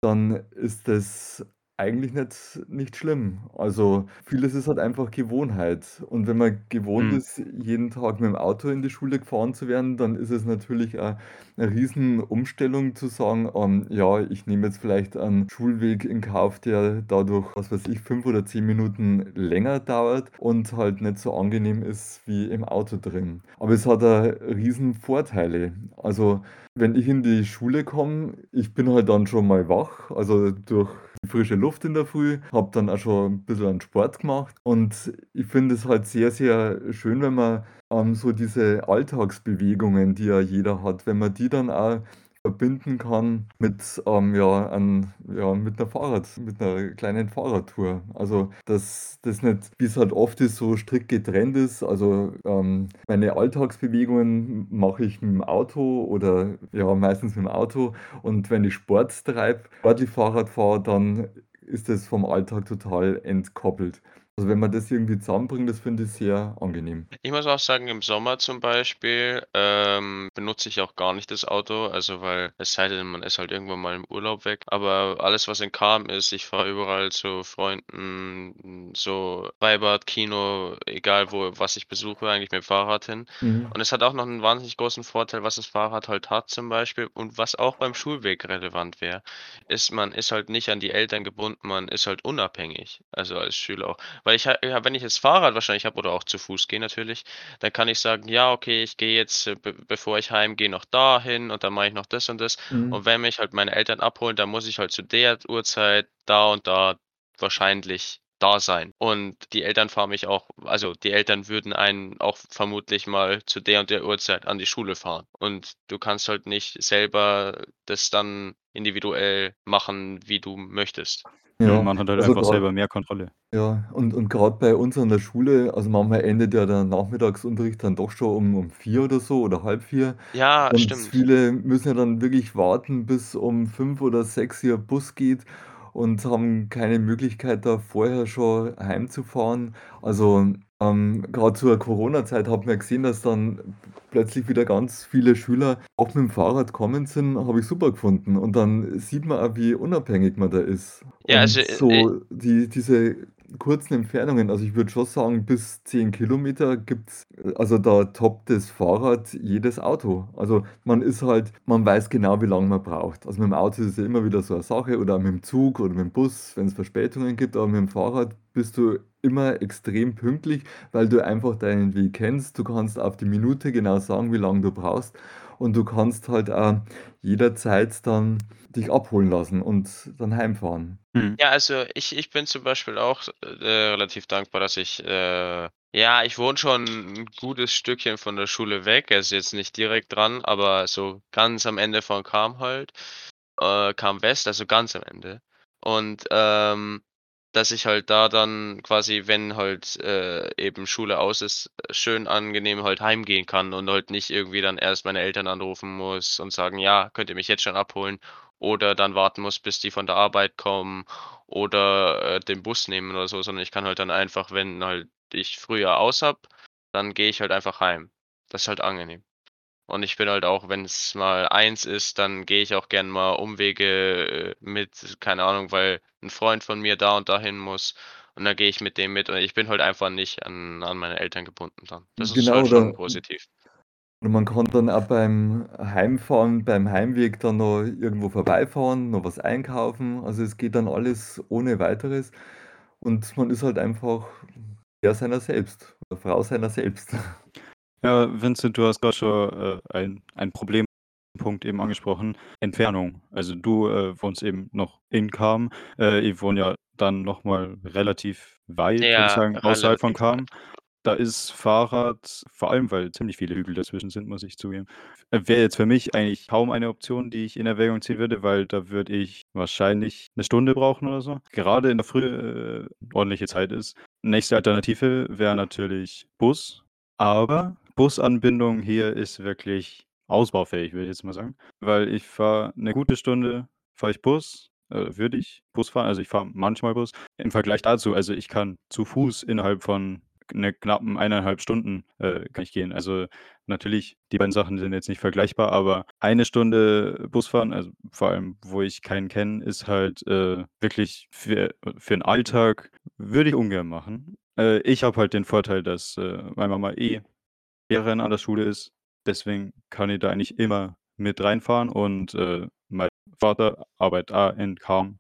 dann ist das eigentlich nicht nicht schlimm. Also, vieles ist halt einfach Gewohnheit. Und wenn man gewohnt Mhm. ist, jeden Tag mit'm Auto in die Schule gefahren zu werden, dann ist es natürlich auch 'ne Riesenumstellung zu sagen, ähm: „Ja, ich nehme jetzt vielleicht einen Schulweg in Kauf, der dadurch, was weiß ich, 5 oder 10 Minuten länger dauert und halt nicht so angenehm ist wie im Auto drin.“ Aber es hat auch Riesenvorteile. Also, wenn ich in die Schule komme, ich bin halt dann schon mal wach, also durch die frische Luft in der Früh, habe dann auch schon ein bisschen an Sport gemacht und ich finde es halt sehr, sehr schön, wenn man, ähm, so diese Alltagsbewegungen, die ja jeder hat, wenn man die dann auch verbinden kann mit, ähm, ja, an ja, mit 'ner Fahrrad mit einer kleinen Fahrradtour. Also, dass das nicht, wie es halt oft ist, so strikt getrennt ist. Also, ähm, meine Alltagsbewegungen mache ich mit dem Auto oder ja, meistens mit dem Auto. Und wenn ich Sport treibe, sportlich Fahrrad fahre, dann ist das vom Alltag total entkoppelt. Also, wenn man das irgendwie zusammenbringt, das finde ich sehr angenehm. Ich muss auch sagen, im Sommer zum Beispiel, ähm, benutze ich auch gar nicht das Auto, also weil es sei denn, man ist halt irgendwann mal im Urlaub weg. Aber alles, was in Kam ist, ich fahre überall zu Freunden, so Freibad, Kino, egal wo, was ich besuche, eigentlich mit dem Fahrrad hin. Mhm. Und es hat auch noch einen wahnsinnig großen Vorteil, was das Fahrrad halt hat zum Beispiel und was auch beim Schulweg relevant wäre, ist, man ist halt nicht an die Eltern gebunden, man ist halt unabhängig, also als Schüler auch. Weil ich wenn ich jetzt Fahrrad wahrscheinlich habe oder auch zu Fuß gehe natürlich, dann kann ich sagen: „Ja, okay, ich gehe jetzt, äh, be bevor ich heimgehe, noch dahin und dann mache ich noch das und das.“ Mhm. Und wenn mich halt meine Eltern abholen, dann muss ich halt zu der Uhrzeit da und da wahrscheinlich da sein. Und die Eltern fahren mich auch also, die Eltern würden einen auch vermutlich mal zu der und der Uhrzeit an die Schule fahren. Und du kannst halt nicht selber das dann individuell machen, wie du möchtest. Ja, Man hat halt also einfach grad selber mehr Kontrolle. Ja, und und grad bei uns an der Schule, also manchmal endet ja der Nachmittagsunterricht dann doch schon um um 4 oder so oder halb vier. Ja, Und stimmt. viele müssen ja dann wirklich warten, bis um 5 oder 6 ihr Bus geht und haben keine Möglichkeit, da vorher schon heimzufahren. Also, ähm, grad zur Corona-Zeit hat man gesehen, dass dann plötzlich wieder ganz viele Schüler auch mit dem Fahrrad gekommen sind, habe ich super gefunden. Und dann sieht man auch, wie unabhängig man da ist. Ja, Und also, äh, so die diese kurzen Entfernungen, also ich würde schon sagen, bis 10 Kilometer gibt's also da toppt das Fahrrad jedes Auto. Also, man ist halt man weiß genau, wie lang man braucht. Also, mit dem Auto ist es ja immer wieder so eine Sache oder mit dem Zug oder mit dem Bus, wenn es Verspätungen gibt, aber mit dem Fahrrad bist du immer extrem pünktlich, weil du einfach deinen Weg kennst. Du kannst auf die Minute genau sagen, wie lange du brauchst und du kannst halt auch jederzeit dann dich abholen lassen und dann heimfahren. Mhm. Ja, also ich ich bin zum Beispiel auch, äh, relativ dankbar, dass ich, äh ja, ich wohne schon 'n gutes Stückchen von der Schule weg. Also jetzt nicht direkt dran, aber so ganz am Ende von Kam halt, äh, Kam West, also ganz am Ende. Und, ähm, dass ich halt da dann quasi, wenn halt, äh, eben Schule aus ist, schön angenehm halt heimgehen kann und halt nicht irgendwie dann erst meine Eltern anrufen muss und sagen: „Ja, könnt ihr mich jetzt schon abholen?“ Oder dann warten muss, bis die von der Arbeit kommen oder, äh, den Bus nehmen oder so, sondern ich kann halt dann einfach, wenn halt ich früher aus habe, dann gehe ich halt einfach heim. Das ist halt angenehm. Und ich bin halt auch, wenn's mal eins ist, dann gehe ich auch gern mal Umwege, äh, mit, keine Ahnung, weil 'n Freund von mir da und dahin muss und dann gehe ich mit dem mit und ich bin halt einfach nicht an an meine Eltern gebunden dann. Das ist Genau, halt oder schon positiv. oder man kann dann auch beim Heimfahren, beim Heimweg dann noch irgendwo vorbeifahren, noch was einkaufen. Also, es geht dann alles ohne Weiteres und man ist halt einfach Herr seiner selbst oder Frau seiner selbst. Ja, Vincent, du hast grad schon, äh, ein ein Problempunkt eben angesprochen, Entfernung. Also, du, äh, wohnst eben noch in Kam. Äh, ich wohne ja dann noch mal relativ weit, würde ich Ja, sagen, außerhalb von Kam. Da ist Fahrrad vor allem, weil ziemlich viele Hügel dazwischen sind, muss ich zugeben, äh, wäre jetzt für mich eigentlich kaum eine Option, die ich in Erwägung ziehen würde, weil da würde ich wahrscheinlich 'ne Stunde brauchen oder so. Gerade in der Früh, äh, ordentliche Zeit ist. Nächste Alternative wäre natürlich Bus, aber Busanbindung hier ist wirklich ausbaufähig, würde ich jetzt mal sagen, weil ich fahre 'ne gute Stunde fahre ich Bus äh, würde ich Bus fahren. Also, ich fahre manchmal Bus. Im Vergleich dazu also, ich kann zu Fuß innerhalb von, ne, knappen 1,5 Stunden, äh, kann ich gehen. Also, natürlich, die beiden Sachen sind jetzt nicht vergleichbar, aber eine Stunde Busfahren, also, vor allem, wo ich keinen kenne, ist halt, äh, wirklich für für 'n Alltag würde ich ungern machen. Äh, ich habe halt den Vorteil, dass, äh, meine Mama eh Lehrerin an der Schule ist. Deswegen kann ich da eigentlich immer mit reinfahren und, äh, mein Vater arbeitet auch in Kam.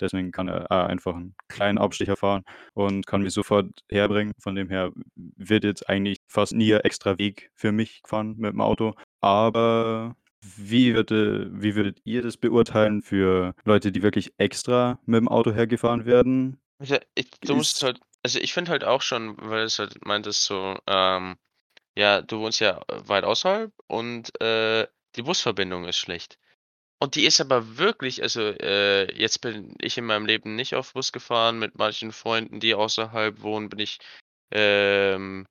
Deswegen kann er auch einfach 'n kleinen Abstecher fahren und kann mich sofort herbringen. Von dem her wird jetzt eigentlich fast nie 'n extra Weg für mich gefahren mit dem Auto. Aber wie würde wie würdet ihr das beurteilen für Leute, die wirklich extra mit dem Auto hergefahren werden? Also, ich du musst halt also, ich finde halt auch schon, weil es halt meintest so, ähm, ja, du wohnst ja, äh, weit außerhalb und, äh, die Busverbindung ist schlecht. Und die ist aber wirklich also, äh, jetzt bin ich in meinem Leben nicht auf Bus gefahren. Mit manchen Freunden, die außerhalb wohnen, bin ich, ähm,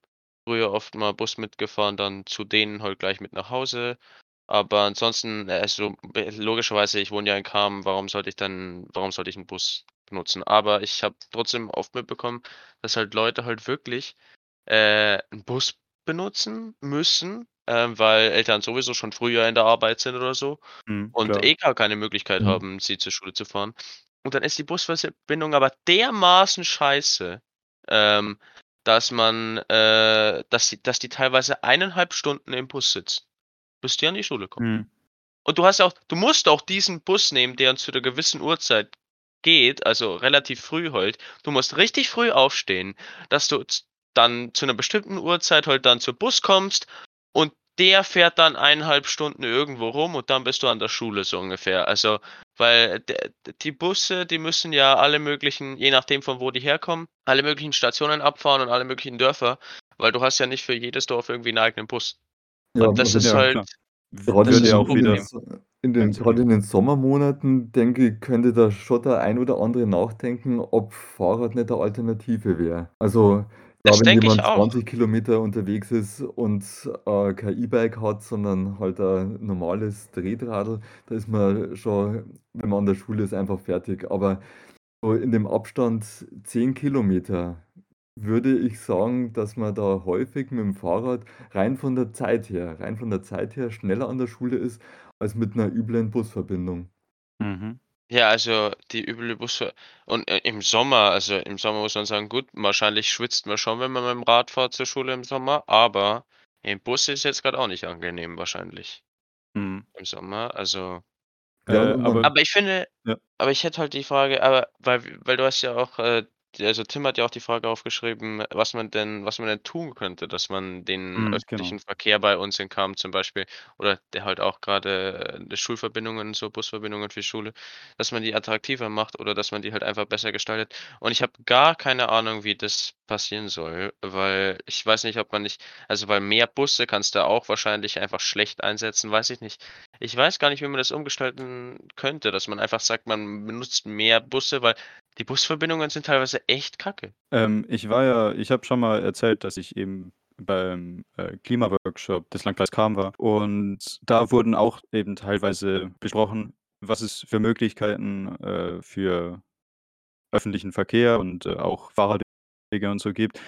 früher oft mal Bus mitgefahren, dann zu denen halt gleich mit nach Hause. Aber ansonsten, äh, also, be logischerweise, ich wohne ja in Kamen, warum sollte ich dann warum sollte ich 'n Bus benutzen? Aber ich habe trotzdem oft mitbekommen, dass halt Leute halt wirklich, äh, 'n Bus benutzen müssen, ähm, weil Eltern sowieso schon früher in der Arbeit sind oder so Mhm, und klar. eh gar keine Möglichkeit Mhm. haben, sie zur Schule zu fahren. Und dann ist die Busverbindung aber dermaßen scheiße, ähm, dass man, äh dass sie dass die teilweise 1,5 Stunden im Bus sitzen, bis die an die Schule kommen. Mhm. Und du hast auch du musst auch diesen Bus nehmen, der zu 'ner gewissen Uhrzeit geht, also, relativ früh halt. Du musst richtig früh aufstehen, dass du dann zu 'ner bestimmten Uhrzeit halt dann zum Bus kommst und der fährt dann 1,5 Stunden irgendwo rum und dann bist du an der Schule so ungefähr. Also, weil die Busse, die müssen ja alle möglichen je nachdem von wo die herkommen, alle möglichen Stationen abfahren und alle möglichen Dörfer, weil du hast ja nicht für jedes Dorf irgendwie 'n eigenen Bus. Ja, Und das ist Ja, halt klar. In ist ja in den So in den Sommermonaten, denke ich, könnte da schon der ein oder andere nachdenken, ob Fahrrad nicht 'ne Alternative wäre. Also, Das wenn denke ich jemand auch. 20 Kilometer unterwegs ist und, äh, kein E-Bike hat, sondern halt ein normales Tretroddel, da ist man schon, wenn man an der Schule ist, einfach fertig. Aber so in dem Abstand 10 Kilometer würde ich sagen, dass man da häufig mit'm Fahrrad rein von der Zeit her rein von der Zeit her schneller an der Schule ist als mit 'ner üblen Busverbindung. Mhm. Ja, also, die üble Busver und, äh, im Sommer also, im Sommer muss man sagen, gut, wahrscheinlich schwitzt man schon, wenn man mit'm Rad fährt zur Schule im Sommer, aber im Bus ist jetzt grad auch nicht angenehm wahrscheinlich Mhm. im Sommer, also Äh, Ja, und aber man aber ich finde ja. aber ich hätte halt die Frage aber weil weil du hast ja auch, äh also, Tim hat ja auch die Frage aufgeschrieben, was man denn was man denn tun könnte, dass man den Mhm, genau. öffentlichen Verkehr bei uns in Kamen zum Beispiel oder der halt auch grade, äh, Schulverbindungen, so Busverbindungen für Schule, dass man die attraktiver macht oder dass man die halt einfach besser gestaltet. Und ich habe gar keine Ahnung, wie das passieren soll, weil ich weiß nicht, ob man nicht also, weil mehr Busse kannst du auch wahrscheinlich einfach schlecht einsetzen, weiß ich nicht. Ich weiß gar nicht, wie man das umgestalten könnte, dass man einfach sagt, man benutzt mehr Busse, weil die Busverbindungen sind teilweise echt kacke. Ähm, ich war ja ich habe schon mal erzählt, dass ich eben beim, äh, Klimaworkshop des Landkreis Kamen war und da wurden auch eben teilweise besprochen, was es für Möglichkeiten, äh, für öffentlichen Verkehr und, äh, auch Fahrradwege und so gibt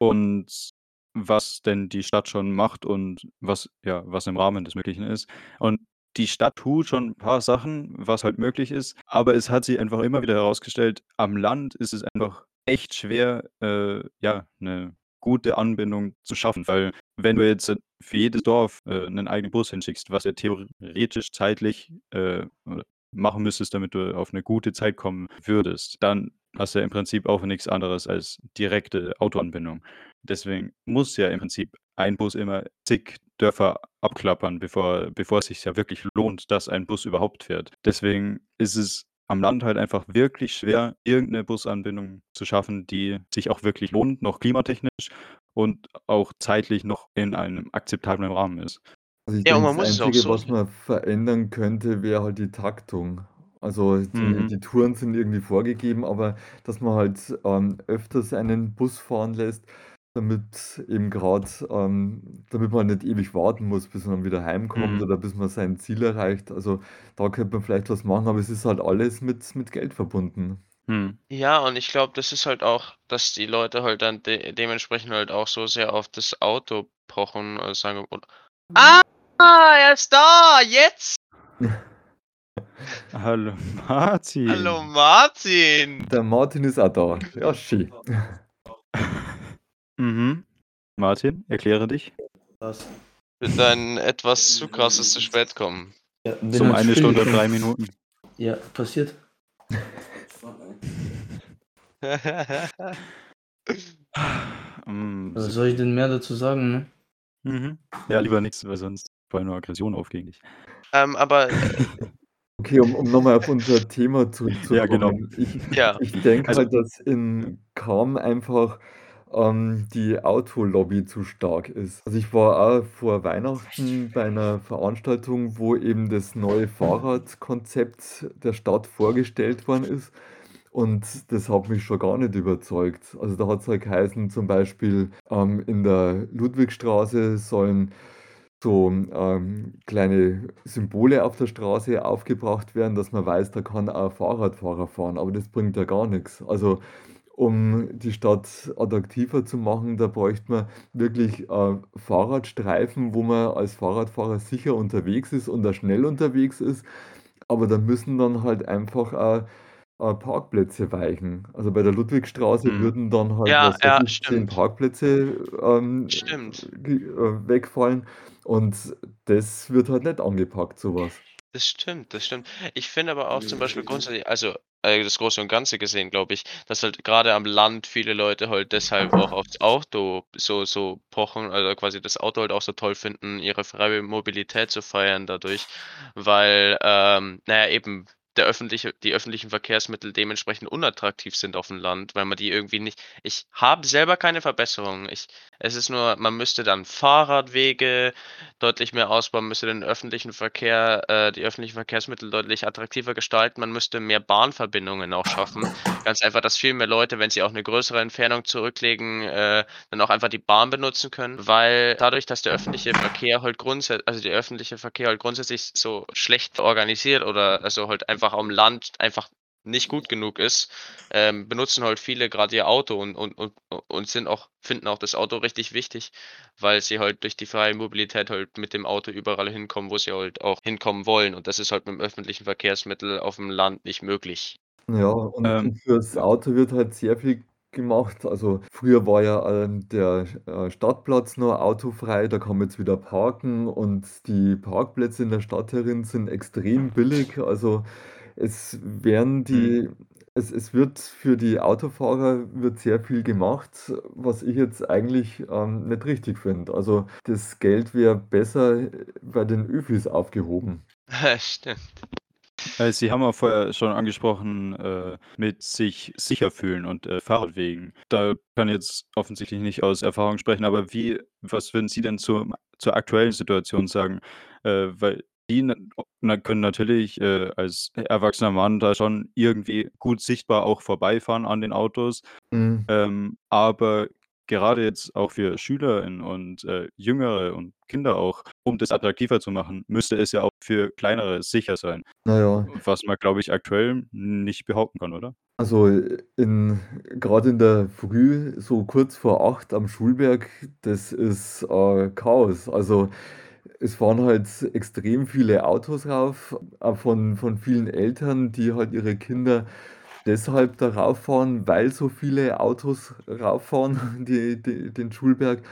und was denn die Stadt schon macht und was ja, was im Rahmen des Möglichen ist. Und die Stadt tut schon 'n paar Sachen, was halt möglich ist, aber es hat sich einfach immer wieder herausgestellt, am Land ist es einfach echt schwer, äh, ja, 'ne gute Anbindung zu schaffen, weil wenn du jetzt für jedes Dorf, äh, 'nen eigenen Bus hinschickst, was ja theoretisch zeitlich, äh, machen müsstest, damit du auf 'ne gute Zeit kommen würdest, dann hast du ja im Prinzip auch nix anderes als direkte Autoanbindung. Deswegen muss ja im Prinzip ein Bus immer zig Dörfer abklappern, bevor bevor es sich ja wirklich lohnt, dass ein Bus überhaupt fährt. Deswegen ist es am Land halt einfach wirklich schwer, irgend 'ne Busanbindung zu schaffen, die sich auch wirklich lohnt, noch klimatechnisch und auch zeitlich noch in einem akzeptablen Rahmen ist. Also, ich Ja, und denke, man das muss es auch Einzige, so was man verändern könnte, wäre halt die Taktung. Also, die Mhm. die Touren sind irgendwie vorgegeben, aber dass man halt, ähm, öfters einen Bus fahren lässt, damit eben grad ähm, damit man nicht ewig warten muss, bis man wieder heimkommt Mhm. oder bis man sein Ziel erreicht. Also, da könnte man vielleicht was machen, aber es ist halt alles mit mit Geld verbunden. Mhm. Ja, und ich glaube, das ist halt auch, dass die Leute halt dann de dementsprechend halt auch so sehr auf das Auto pochen, also, sagen und ah, er ist da, jetzt! Hallo Hallo Martin. Martin. Der Martin ist auch da. Ja, schön. Mhm. Martin, erkläre dich. Was? Für dein etwas zu krasses zu spät kommen. Ja, Um halt 1 spät Stunde und. 3 Minuten. Ja, passiert. Hm, Was so soll ich denn mehr dazu sagen, ne? Mhm. Ja, lieber nix, weil sonst war nur Aggression auf gegen dich. Ähm, aber, äh Okay, um um noch mal auf unser Thema Ja, genau. zurückzukommen. Ich Ja. ich denke Also halt, dass in Cham einfach, ähm, die Autolobby zu stark ist. Also, ich war auch vor Weihnachten bei 'ner Veranstaltung, wo eben das neue Fahrradkonzept der Stadt vorgestellt worden ist und das hat mich schon gar nicht überzeugt. Also, da hat's halt geheißen, zum Beispiel, ähm, in der Ludwigstraße sollen so, ähm, kleine Symbole auf der Straße aufgebracht werden, dass man weiß, da kann auch 'n Fahrradfahrer fahren, aber das bringt ja gar nix. Also, um die Stadt attraktiver zu machen, da bräuchte man wirklich, äh, Fahrradstreifen, wo man als Fahrradfahrer sicher unterwegs ist und auch schnell unterwegs ist, aber da müssen dann halt einfach auch, äh, Parkplätze weichen. Also, bei der Ludwigstraße Mhm. würden dann halt, Ja, was ja, ich, 10 stimmt. Parkplätze, ähm, Stimmt. äh, wegfallen und das wird halt nicht angepackt, so was. Das stimmt, das stimmt. Ich finde aber auch zum Beispiel grundsätzlich also, äh, das Große und Ganze gesehen, glaube ich, dass halt grade am Land viele Leute halt deshalb auch aufs Auto so so pochen, also, quasi das Auto halt auch so toll finden, ihre freie Mobilität zu feiern dadurch, weil, ähm, na ja, eben der öffentliche die öffentlichen Verkehrsmittel dementsprechend unattraktiv sind aufm Land, weil man die irgendwie nicht ich habe selber keine Verbesserungen. Ich es ist nur man müsste dann Fahrradwege deutlich mehr ausbauen, müsste den öffentlichen Verkehr äh, die öffentlichen Verkehrsmittel deutlich attraktiver gestalten. Man müsste mehr Bahnverbindungen auch schaffen. Ganz einfach, dass viel mehr Leute, wenn sie auch 'ne größere Entfernung zurücklegen, äh, dann auch einfach die Bahn benutzen können, weil dadurch, dass der öffentliche Verkehr halt grundsä also, der öffentliche Verkehr halt grundsätzlich so schlecht organisiert oder also, halt einfach aufm Land einfach nicht gut genug ist, ähm, benutzen halt viele grad ihr Auto und und und und sind auch finden auch das Auto richtig wichtig, weil sie halt durch die freie Mobilität halt mit dem Auto überall hinkommen, wo sie halt auch hinkommen wollen und das ist halt mit'm öffentlichen Verkehrsmittel aufm Land nicht möglich. Ja, und Ähm, fürs. Auto wird halt sehr viel gemacht. Also, früher war ja, ähm, der, äh, Stadtplatz nur autofrei, da kann man jetzt wieder parken und die Parkplätze in der Stadt herin sind extrem billig. Also, es werden Mhm. die es es wird für die Autofahrer wird sehr viel gemacht, was ich jetzt eigentlich, ähm, nicht richtig finde. Also, das Geld wäre besser bei den Öfis aufgehoben. Stimmt. Äh, Sie haben auch vorher schon angesprochen, äh, mit sich sicher fühlen und, äh, Fahrradwegen. Da kann jetzt offensichtlich nicht aus Erfahrung sprechen, aber wie was würden Sie denn zur zur aktuellen Situation sagen? Äh, weil die na können natürlich, äh, als erwachsener Mann da schon irgendwie gut sichtbar auch vorbeifahren an den Autos. Mhm. Ähm, aber gerade jetzt auch für SchülerInnen und, äh, Jüngere und Kinder auch, um das attraktiver zu machen, müsste es ja auch für Kleinere sicher sein. Na ja. Was man, glaube ich, aktuell nicht behaupten kann, oder? Also, in grade in der Früh, so kurz vor 8 am Schulberg, das ist, äh, Chaos. Also, es fahren halt extrem viele Autos rauf, auch von von vielen Eltern, die halt ihre Kinder deshalb da rauffahren, weil so viele Autos rauffahren, die die den Schulberg.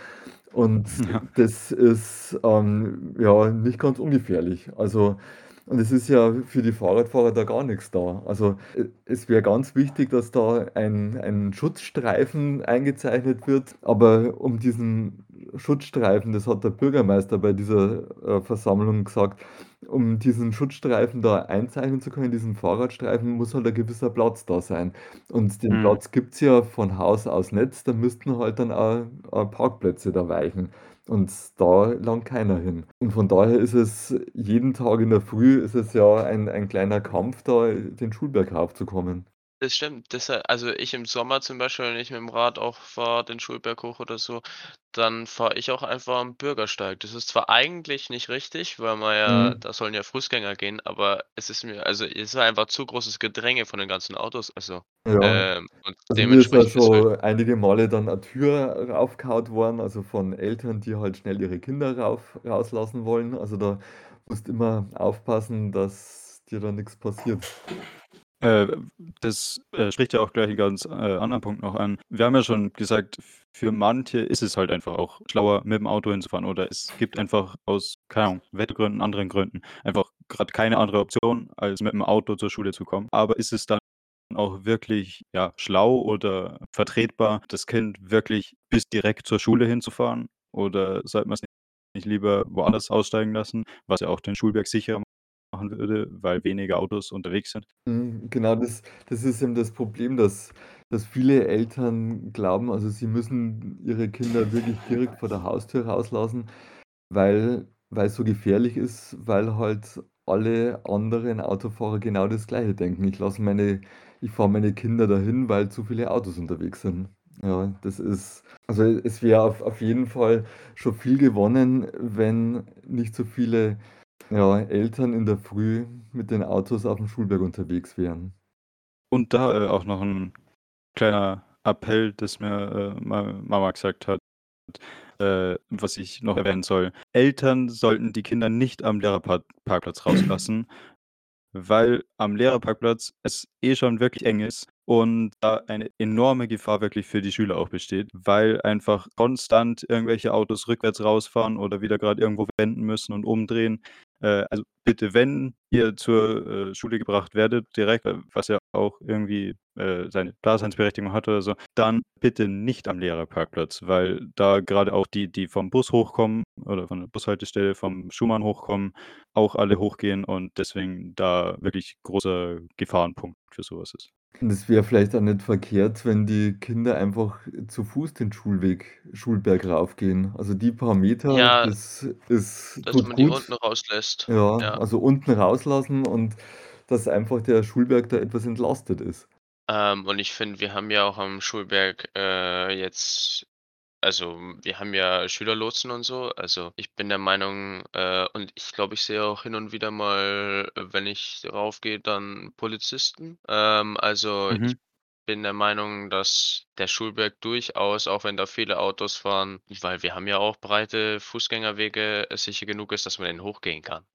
Und Ja. das ist, ähm, ja, nicht ganz ungefährlich. Also und es ist ja für die Fahrradfahrer da gar nix da. Also, es wäre ganz wichtig, dass da ein ein Schutzstreifen eingezeichnet wird, aber um diesen Schutzstreifen das hat der Bürgermeister bei dieser, äh, Versammlung gesagt, um diesen Schutzstreifen da einzeichnen zu können, diesen Fahrradstreifen, muss halt 'n gewisser Platz da sein. Und den Mhm. Platz gibt's ja von Haus aus nicht, da müssten halt dann auch, äh, Parkplätze da weichen und da langt keiner hin. Und von daher ist es jeden Tag in der Früh ist es ja ein ein kleiner Kampf, da den Schulberg raufzukommen. Das stimmt. Desa also, ich im Sommer zum Beispiel, wenn ich mit'm Rad auch fahre, den Schulberg hoch oder so, dann fahre ich auch einfach am Bürgersteig. Das ist zwar eigentlich nicht richtig, weil man ja Mhm. da sollen ja Fußgänger gehen, aber es ist mir also, es ist einfach zu großes Gedränge von den ganzen Autos, also, Ja. ähm, und Also, mir ist da dementsprechend ist halt schon einige Male dann 'ne Tür raufgehauen worden, also, von Eltern, die halt schnell ihre Kinder rauf rauslassen wollen. Also, da musst immer aufpassen, dass dir da nix passiert. Äh, das, äh, spricht ja auch gleich 'n ganz, äh, anderen Punkt noch an. Wir haben ja schon gesagt, für manche ist es halt einfach auch schlauer, mit'm Auto hinzufahren oder es gibt einfach aus, keine Ahnung, Wettergründen, anderen Gründen einfach grad keine andere Option, als mit'm Auto zur Schule zu kommen. Aber ist es dann auch wirklich, ja, schlau oder vertretbar, das Kind wirklich bis direkt zur Schule hinzufahren oder sollte man's lieber woanders aussteigen lassen, was ja auch den Schulweg sicherer machen würde, weil weniger Autos unterwegs sind. Mhm, genau, das das ist eben das Problem, dass dass viele Eltern glauben, also sie müssen ihre Kinder wirklich direkt vor der Haustür rauslassen, weil es so gefährlich ist, weil halt alle anderen Autofahrer genau das Gleiche denken. Ich lasse meine ich fahre meine Kinder dahin, weil zu viele Autos unterwegs sind. Ja, das ist also es wäre auf auf jeden Fall schon viel gewonnen, wenn nicht so viele, ja, Eltern in der Früh mit den Autos auf dem Schulberg unterwegs wären. Und da, äh, auch noch ein kleiner Appell, das mir, äh, Ma Mama gesagt hat, äh, was ich noch erwähnen soll. Eltern sollten die Kinder nicht am Lehrerparkplatz rauslassen, weil am Lehrerparkplatz es eh schon wirklich eng ist und da eine enorme Gefahr wirklich für die Schüler auch besteht, weil einfach konstant irgendwelche Autos rückwärts rausfahren oder wieder gerade irgendwo wenden müssen und umdrehen. Äh, also bitte, wenn ihr zur, äh, Schule gebracht werdet direkt, äh, was ja auch irgendwie, äh, seine Daseinsberechtigung hat oder so, dann bitte nicht am Lehrerparkplatz, weil da gerade auch die, die vom Bus hochkommen oder von der Bushaltestelle vom Schumann hochkommen, auch alle hochgehen und deswegen da wirklich großer Gefahrenpunkt für sowas ist. Und es wäre vielleicht auch nicht verkehrt, wenn die Kinder einfach zu Fuß den Schulweg Schulberg raufgehen. Also die paar Meter, Ja. das ist Dass tut man die gut. unten rauslässt. Ja, Ja. also unten rauslassen und dass einfach der Schulberg da etwas entlastet ist. Ähm, und ich finde, wir haben ja auch am Schulberg, äh, jetzt also, wir haben ja Schülerlotsen und so. Also, ich bin der Meinung, äh und ich glaube, ich sehe auch hin und wieder mal, äh, wenn ich raufgehe, dann Polizisten. Ähm, also, ich Mhm. bin der Meinung, dass der Schulberg durchaus, auch wenn da viele Autos fahren weil wir haben ja auch breite Fußgängerwege, es sicher genug ist, dass man den hochgehen kann.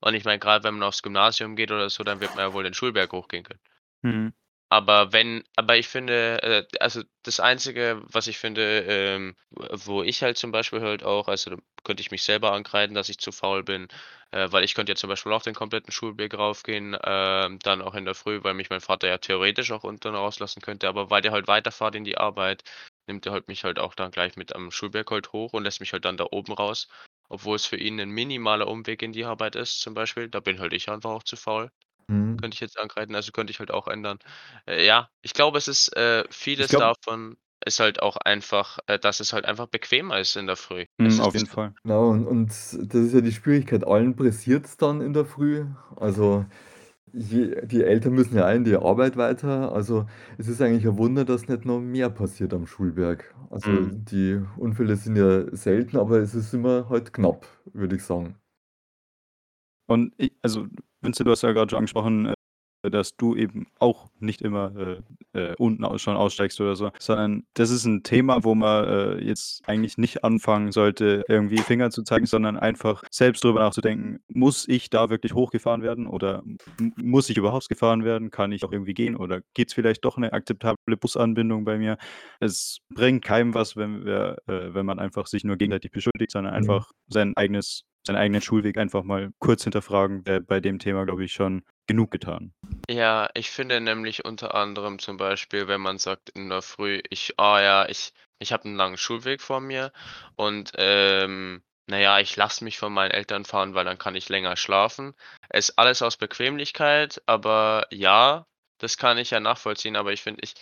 Und ich meine, grad wenn man aufs Gymnasium geht oder so, dann wird man ja wohl den Schulberg hochgehen können. Mhm. Aber wenn aber ich finde, äh, also das Einzige, was ich finde, ähm, wo ich halt zum Beispiel halt auch also da könnte ich mich selber ankreiden, dass ich zu faul bin, äh, weil ich könnte ja zum Beispiel auch den kompletten Schulweg raufgehen, ähm, dann auch in der Früh, weil mich mein Vater ja theoretisch auch unten rauslassen könnte, aber weil der halt weiterfahrt in die Arbeit, nimmt er halt mich halt auch dann gleich mit am Schulberg halt hoch und lässt mich halt dann da oben raus, obwohl es für ihn 'nen minimaler Umweg in die Arbeit ist zum Beispiel. Da bin halt ich einfach auch zu faul. Mhm. Könnte ich jetzt ankreiden, also könnte ich halt auch ändern. Äh, ja, ich glaube, es ist, äh Ich vieles glaube davon ist halt auch einfach, äh, dass es halt einfach bequemer ist in der Früh. Es Mhm, auf jeden Fall. Genau, und und das ist ja die Schwierigkeit. Allen pressiert's dann in der Früh. Also, je die Eltern müssen ja auch in die Arbeit weiter. Also, es ist eigentlich ein Wunder, dass nicht noch mehr passiert am Schulberg. Also, Mhm. die Unfälle sind ja selten, aber es ist immer halt knapp, würde ich sagen. Und i also, Vinze, du hast ja grad schon angesprochen, äh, dass du eben auch nicht immer, äh, äh, unten aus schon aussteigst oder so, sondern das ist 'n Thema, wo man, äh, jetzt eigentlich nicht anfangen sollte, irgendwie Finger zu zeigen, sondern einfach selbst drüber nachzudenken: „Muss ich da wirklich hochgefahren werden oder muss ich überhaupt gefahren werden? Kann ich auch irgendwie gehen oder gibt's vielleicht doch 'ne akzeptable Busanbindung bei mir?“ Es bringt keinem was, wenn wir äh, wenn man einfach sich nur gegenseitig beschuldigt, sondern Mhm. einfach sein eigenes seinen eigenen Schulweg einfach mal kurz hinterfragen, wäre bei dem Thema, glaube ich, schon genug getan. Ja, ich finde nämlich unter anderem zum Beispiel, wenn man sagt in der Früh: „Ich ah ja, ich ich habe 'n langen Schulweg vor mir und, ähm, na ja, ich lasse mich von meinen Eltern fahren, weil dann kann ich länger schlafen.“ Ist alles aus Bequemlichkeit, aber ja, das kann ich ja nachvollziehen, aber ich finde, ich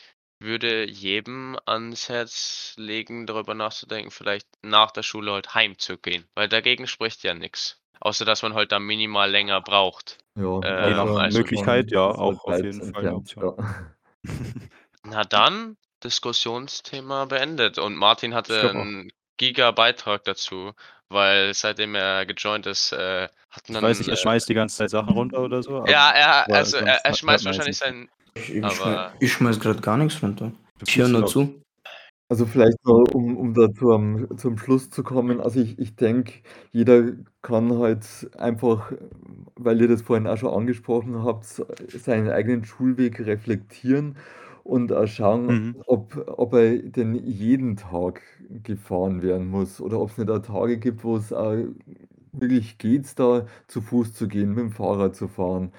würde jedem ans Herz legen, darüber nachzudenken, vielleicht nach der Schule halt heimzugehen, weil dagegen spricht ja nix. Außer dass man halt dann minimal länger braucht. Ja, Je nach außer also Möglichkeit, ja, auch auf jeden Fall ja. Na dann, Diskussionsthema beendet und Martin hatte glaube auch. 'n Giga-Beitrag dazu, weil seitdem er gejoint ist, äh, hat Ich weiß nicht, man, er äh schmeißt die ganze Zeit Sachen runter oder so, Ja, er also, er er schmeißt man wahrscheinlich sein Ich ich schmei aber ich schmeiß grad gar nix runter. Ich höre nur zu. Also, vielleicht noch, um um da zum zum Schluss zu kommen. Also, ich ich denke, jeder kann halt einfach, weil ihr das vorhin auch schon angesprochen habt, seinen eigenen Schulweg reflektieren und auch schauen, Mhm. ob ob er denn jeden Tag gefahren werden muss oder ob's nicht auch Tage gibt, wo's auch wirklich geht, da zu Fuß zu gehen, mit'm Fahrrad zu fahren.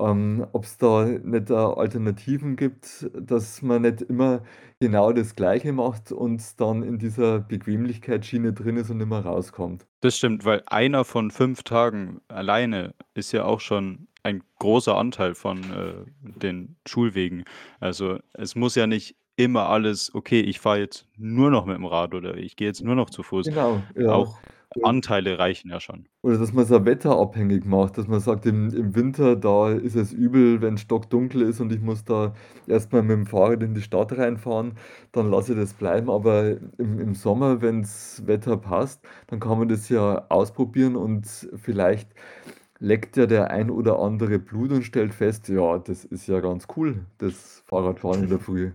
Ähm, ob's da nicht da Alternativen gibt, dass man nicht immer genau das Gleiche macht und dann in dieser Bequemlichkeitsschiene drin ist und nicht mehr rauskommt. Das stimmt, weil einer von 5 Tagen alleine ist ja auch schon ein großer Anteil von, äh, den Schulwegen. Also, es muss ja nicht immer alles: „Okay, ich fahre jetzt nur noch mit dem Rad oder ich gehe jetzt nur noch zu Fuß.“ Genau, ja. Auch. Anteile reichen ja schon. Oder dass man's auch wetterabhängig macht, dass man sagt, im im Winter, da ist es übel, wenn's stockdunkel ist und ich muss da erst mal mit'm Fahrrad in die Stadt reinfahren, dann lasse ich das bleiben. Aber im im Sommer, wenn's Wetter passt, dann kann man das ja ausprobieren und vielleicht leckt ja der ein oder andere Blut und stellt fest: „Ja, das ist ja ganz cool, das Fahrradfahren in der Früh.“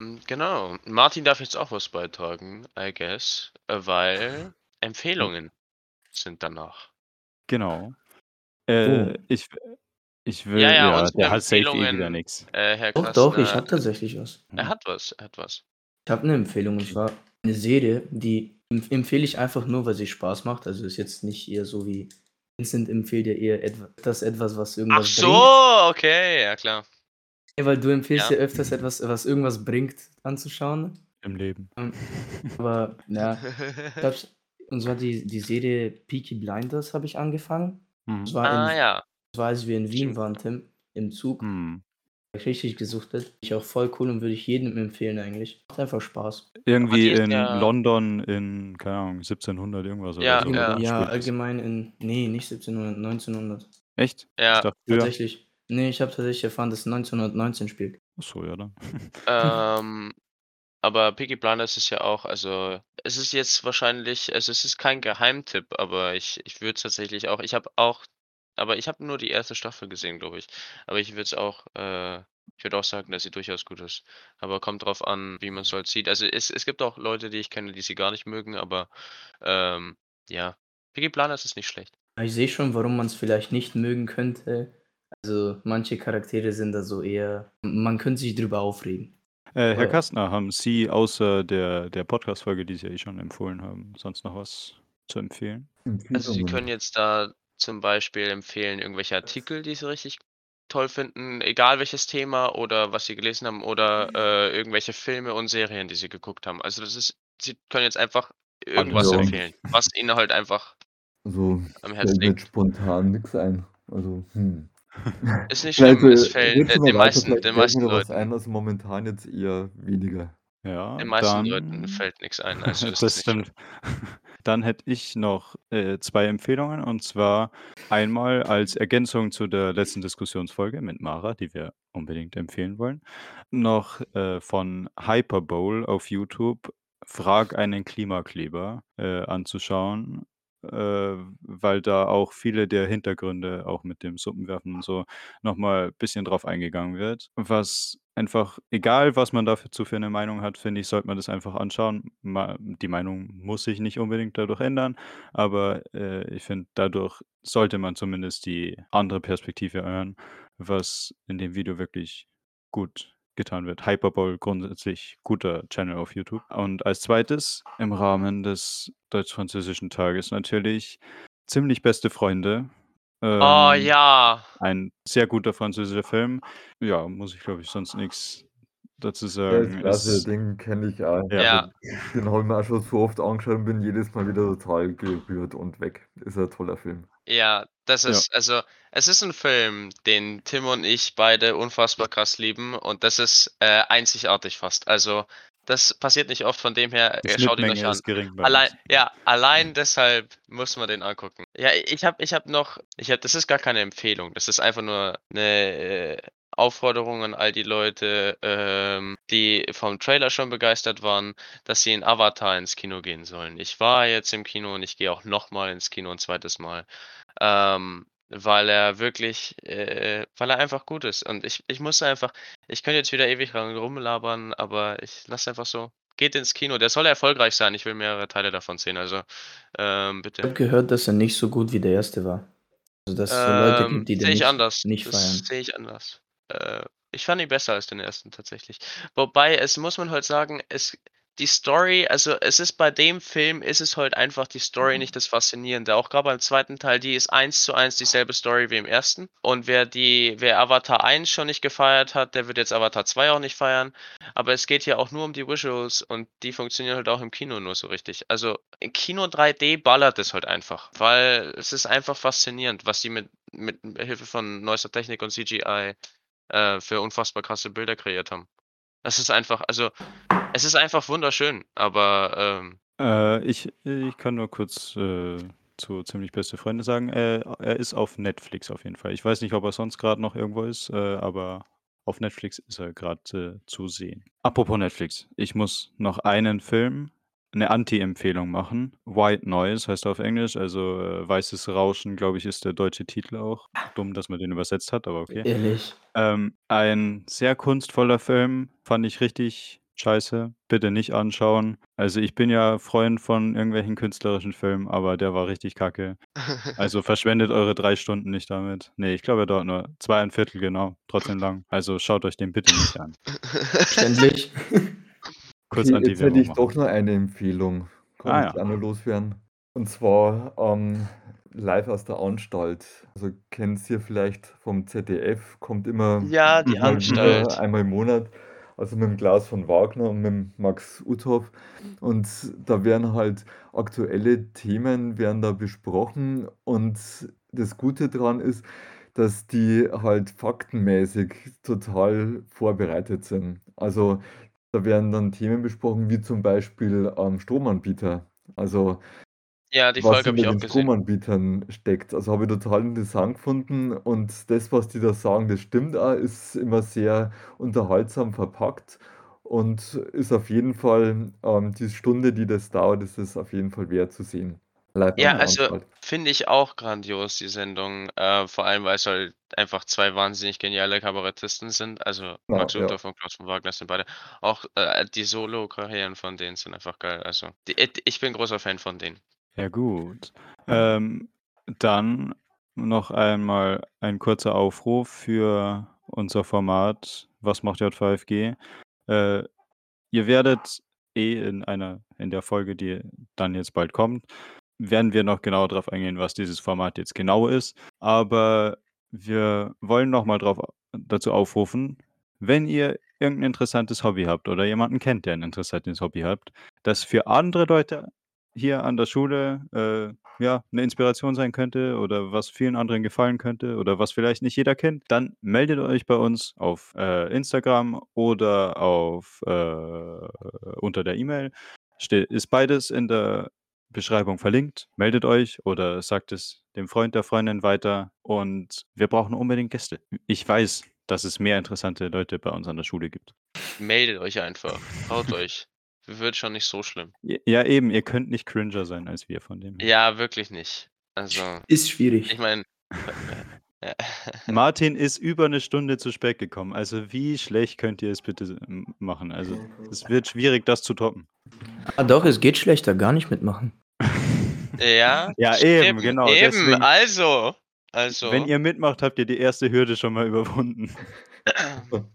Hm, genau. Martin darf jetzt auch was beitragen, I guess, äh, weil Empfehlungen sind danach. Genau. Oh. Äh, ich w ich will Ja, ja, ja, der hat safe eh wieder nix. äh, Herr Doch, doch, ich Kastner habe tatsächlich was. er hat was, er hat was. Ich habe 'ne Empfehlung und zwar eine Serie, die empf empfehle ich einfach nur, weil sie Spaß macht. Also, ist jetzt nicht eher so wie Vincent empfiehlt ja eher etwa das etwas, was Ach irgendwas so, bringt. okay, ja klar. Ja, weil du empfiehlst Ja. ja öfters etwas, was irgendwas bringt, anzuschauen. Im Leben. Ähm, aber ja, ich glaube und zwar die die Serie Peaky Blinders habe ich angefangen. Mhm. Das war in Ah, ja. das war, als wir in Wien waren, Tim, im Zug. Mhm. Richtig gesuchtet. Ich auch voll cool und würde ich jedem empfehlen eigentlich. Macht einfach Spaß. Irgendwie in ja London in, keine Ahnung, 1700 irgendwas Ja, oder so, ja. Ja, allgemein in ne, nicht 1700, 1900. Echt? Ja. dachte. Tatsächlich. Ne, ich habe tatsächlich erfahren, dass es 1919 spielt. Ach so, ja dann. Ähm, aber Peaky Blinders ist ja auch also, es ist jetzt wahrscheinlich also, es ist kein Geheimtipp, aber ich ich würde es tatsächlich auch ich habe auch aber ich habe nur die 1. Staffel gesehen, glaube ich. Aber ich würde es auch äh, ich würde auch sagen, dass sie durchaus gut ist. Aber kommt drauf an, wie man's halt sieht. Also, es es gibt auch Leute, die ich kenne, die sie gar nicht mögen, aber, ähm, ja, Peaky Blinders ist nicht schlecht. Ich sehe schon, warum man's vielleicht nicht mögen könnte. Also, manche Charaktere sind da so eher man könnte sich drüber aufregen. Äh, Herr Kastner, haben Sie außer der der Podcast-Folge, die Sie ja eh schon empfohlen haben, sonst noch was zu empfehlen? Also, Sie können jetzt da zum Beispiel empfehlen, irgendwelche Artikel, die Sie richtig toll finden, egal welches Thema oder was Sie gelesen haben oder, äh, irgendwelche Filme und Serien, die Sie geguckt haben. Also, das ist Sie können jetzt einfach irgendwas Ja. empfehlen, was Ihnen halt einfach Also, am Herzen liegt. spontan nix ein. Also, hm. Ist nicht schlimm, es äh, fällt, äh, den meisten den meisten Leuten ein, also momentan jetzt eher weniger. Ja, den meisten Leuten dann fällt nix ein, also, das stimmt. Dann hätte ich noch, äh, 2 Empfehlungen und zwar einmal als Ergänzung zu der letzten Diskussionsfolge mit Mara, die wir unbedingt empfehlen wollen, noch, äh, von Hyperbowl auf YouTube „Frag einen Klimakleber“, äh, anzuschauen, äh, weil da auch viele der Hintergründe, auch mit dem Suppenwerfen und so, noch mal bisschen drauf eingegangen wird. Was einfach egal, was man dazu für 'ne Meinung hat, finde ich, sollte man das einfach anschauen. Ma die Meinung muss sich nicht unbedingt dadurch ändern, aber, äh, ich finde, dadurch sollte man zumindest die andere Perspektive hören, was in dem Video wirklich gut getan wird. Hyperbowl grundsätzlich guter Channel auf YouTube. Und als 2. im Rahmen des Deutsch-Französischen Tages natürlich „Ziemlich beste Freunde“, Oh, ähm, ja. ein sehr guter französischer Film. Ja, muss ich, glaube ich, sonst nix dazu Ja, ist sagen. klasse, Es den kenne ich auch. Ja. Ja. Den habe ich mir auch schon so oft angeschaut und bin jedes Mal wieder total gerührt und weg. Ist ein toller Film. Ja, das Ja. ist also, es ist 'n Film, den Tim und ich beide unfassbar krass lieben und das ist, äh, einzigartig fast. Also, das passiert nicht oft, von dem her, Die äh, schaut ihn euch an. ist gering Allein ja, allein deshalb muss man den angucken. Ja, ich habe ich habe noch ich habe das ist gar keine Empfehlung. Das ist einfach nur 'ne, äh, Aufforderung an all die Leute, ähm, die vom Trailer schon begeistert waren, dass sie in Avatar ins Kino gehen sollen. Ich war jetzt im Kino und ich gehe auch noch mal ins Kino 'n 2. Mal, ähm, weil er wirklich äh, weil er einfach gut ist. Und ich ich muss einfach ich könnte jetzt wieder ewig rumlabern, aber ich lasse einfach so. Geht ins Kino, der soll erfolgreich sein. Ich will mehrere Teile davon sehen, also, ähm, Ich bitte. habe gehört, dass er nicht so gut wie der 1. war. Also, dass es so Leute Ähm, gibt, die den sehe ich nicht anders. nicht Das feiern. sehe ich anders. Äh, ich fand ihn besser als den 1. tatsächlich. Wobei, es muss man halt sagen, es die Story, also es ist bei dem Film, ist es halt einfach die Story nicht das Faszinierende. Auch gerade beim zweiten Teil, die ist eins zu eins dieselbe Story wie im ersten. Und wer die, wer Avatar 1 schon nicht gefeiert hat, der wird jetzt Avatar 2 auch nicht feiern. Aber es geht hier auch nur um die Visuals und die funktionieren halt auch im Kino nur so richtig. Also im Kino 3D ballert es halt einfach, weil es ist einfach faszinierend, was die mit, mit Hilfe von neuester Technik und CGI äh, für unfassbar krasse Bilder kreiert haben. Das ist einfach, also es ist einfach wunderschön, aber ähm, Äh, ich ich kann nur kurz, äh, zu Ziemlich beste Freunde sagen, äh, er ist auf Netflix auf jeden Fall. Ich weiß nicht, ob er sonst gerade noch irgendwo ist, äh, aber auf Netflix ist er gerade äh, zu sehen. Apropos Netflix, ich muss noch einen Film eine Anti-Empfehlung machen. White Noise heißt er auf Englisch, also, äh, Weißes Rauschen, glaube ich, ist der deutsche Titel auch. Dumm, dass man den übersetzt hat, aber okay. Ehrlich. Ähm, ein sehr kunstvoller Film, fand ich richtig scheiße. Bitte nicht anschauen. Also, ich bin ja Freund von irgendwelchen künstlerischen Filmen, aber der war richtig kacke. Also, verschwendet eure drei Stunden nicht damit. Ne, ich glaube, er dauert nur 2 genau, trotzdem lang. Also, schaut euch den bitte nicht an. Ständig. Kurz Okay, jetzt hätte ich machen. doch noch eine Empfehlung. Kann Ah ich ja. auch noch loswerden. Und zwar ähm, live aus der Anstalt. Also kennt ihr vielleicht vom ZDF, kommt immer Ja, die mal Anstalt. wieder einmal im Monat. Also mit dem Klaus von Wagner und mit dem Max Uthoff. Und da werden halt aktuelle Themen werden da besprochen. Und das Gute daran ist, dass die halt faktenmäßig total vorbereitet sind. Also da werden dann Themen besprochen, wie zum Beispiel ähm, Stromanbieter. Also Ja, die was Folge habe ich auch gesehen. Stromanbietern steckt. Also habe ich total interessant gefunden. Und das, was die da sagen, das stimmt auch, ist immer sehr unterhaltsam verpackt und ist auf jeden Fall ähm, die Stunde, die das dauert, ist es auf jeden Fall wert zu sehen. Live Ja, also finde ich auch grandios, die Sendung. Äh, vor allem, weil es halt einfach zwei wahnsinnig geniale Kabarettisten sind. Also Genau, Max ja. Und Klaus von Wagner sind beide. Auch äh, die Solo-Karrieren von denen sind einfach geil. Also die, äh, ich bin großer Fan von denen. Ja, gut. Ähm, dann noch einmal ein kurzer Aufruf für unser Format „Was macht J5G?“ Äh, ihr werdet eh in einer in der Folge, die dann jetzt bald kommt, werden wir noch genauer drauf eingehen, was dieses Format jetzt genau ist. Aber wir wollen noch mal drauf dazu aufrufen, wenn ihr irgend 'n interessantes Hobby habt oder jemanden kennt, der ein interessantes Hobby habt, das für andere Leute hier an der Schule, äh, ja, 'ne Inspiration sein könnte oder was vielen anderen gefallen könnte oder was vielleicht nicht jeder kennt, dann meldet euch bei uns auf, äh, Instagram oder auf, äh unter der E-Mail. Ist beides in der Beschreibung verlinkt. Meldet euch oder sagt es dem Freund, der Freundin weiter und wir brauchen unbedingt Gäste. Ich weiß, dass es mehr interessante Leute bei uns an der Schule gibt. Meldet euch einfach. Traut euch. Wird schon nicht so schlimm. Ja, eben, ihr könnt nicht cringer sein als wir von dem her. Ja, wirklich nicht. Also Ist schwierig. ich meine äh, ja. Martin ist über 'ne Stunde zu spät gekommen. Also, wie schlecht könnt ihr es bitte machen? Also, es wird schwierig, das zu toppen. Ah doch, es geht schlechter, gar nicht mitmachen. Ja, Ja, eben, eben, genau. eben. Deswegen Also, wenn also. ihr mitmacht, habt ihr die erste Hürde schon mal überwunden.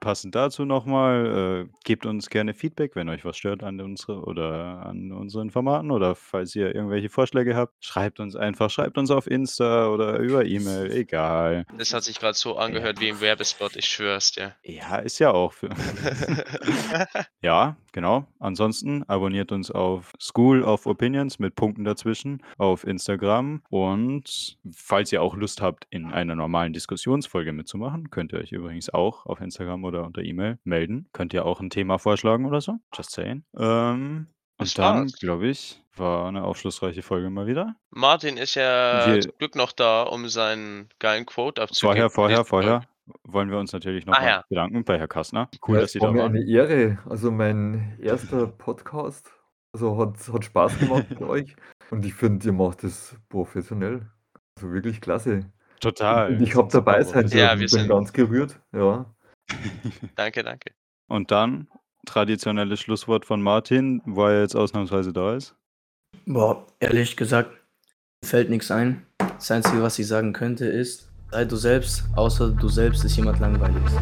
Passend dazu noch mal, äh, gebt uns gerne Feedback, wenn euch was stört an unsere oder an unseren Formaten oder falls ihr irgendwelche Vorschläge habt, schreibt uns einfach. Schreibt uns auf Insta oder über E-Mail, egal. Das hat sich grad so angehört wie im Werbespot, ich schwöre dir. Ja, ist ja auch für Ja, genau. Ansonsten abonniert uns auf School of Opinions mit Punkten dazwischen auf Instagram und falls ihr auch Lust habt, in einer normalen Diskussionsfolge mitzumachen, könnt ihr euch übrigens auch auf Instagram oder unter E-Mail melden. Könnt ihr auch 'n Thema vorschlagen oder so, just saying. Ähm, und dann, glaube ich, war 'ne aufschlussreiche Folge mal wieder. Martin ist ja Wir zum Glück noch da, um seinen geilen Quote abzugeben Vorher vorher vorher wollen wir uns natürlich noch Ah mal ja. bedanken bei Herr Kastner. Cool, Ja, dass Sie war da mir waren. eine Ehre. Also, mein erster Podcast. Also, hat hat Spaß gemacht mit euch und ich finde, ihr macht es professionell. Also, wirklich klasse. Total, und ich habe dabei sein professionell. Ja, dürfen. wir Bin sind ganz gerührt, ja. Danke, danke. Und dann traditionelles Schlusswort von Martin, wo er jetzt ausnahmsweise da ist. Boah, ehrlich gesagt, mir fällt nix ein. Das Einzige, was ich sagen könnte, ist: Sei du selbst, außer du selbst ist jemand Langweiliges.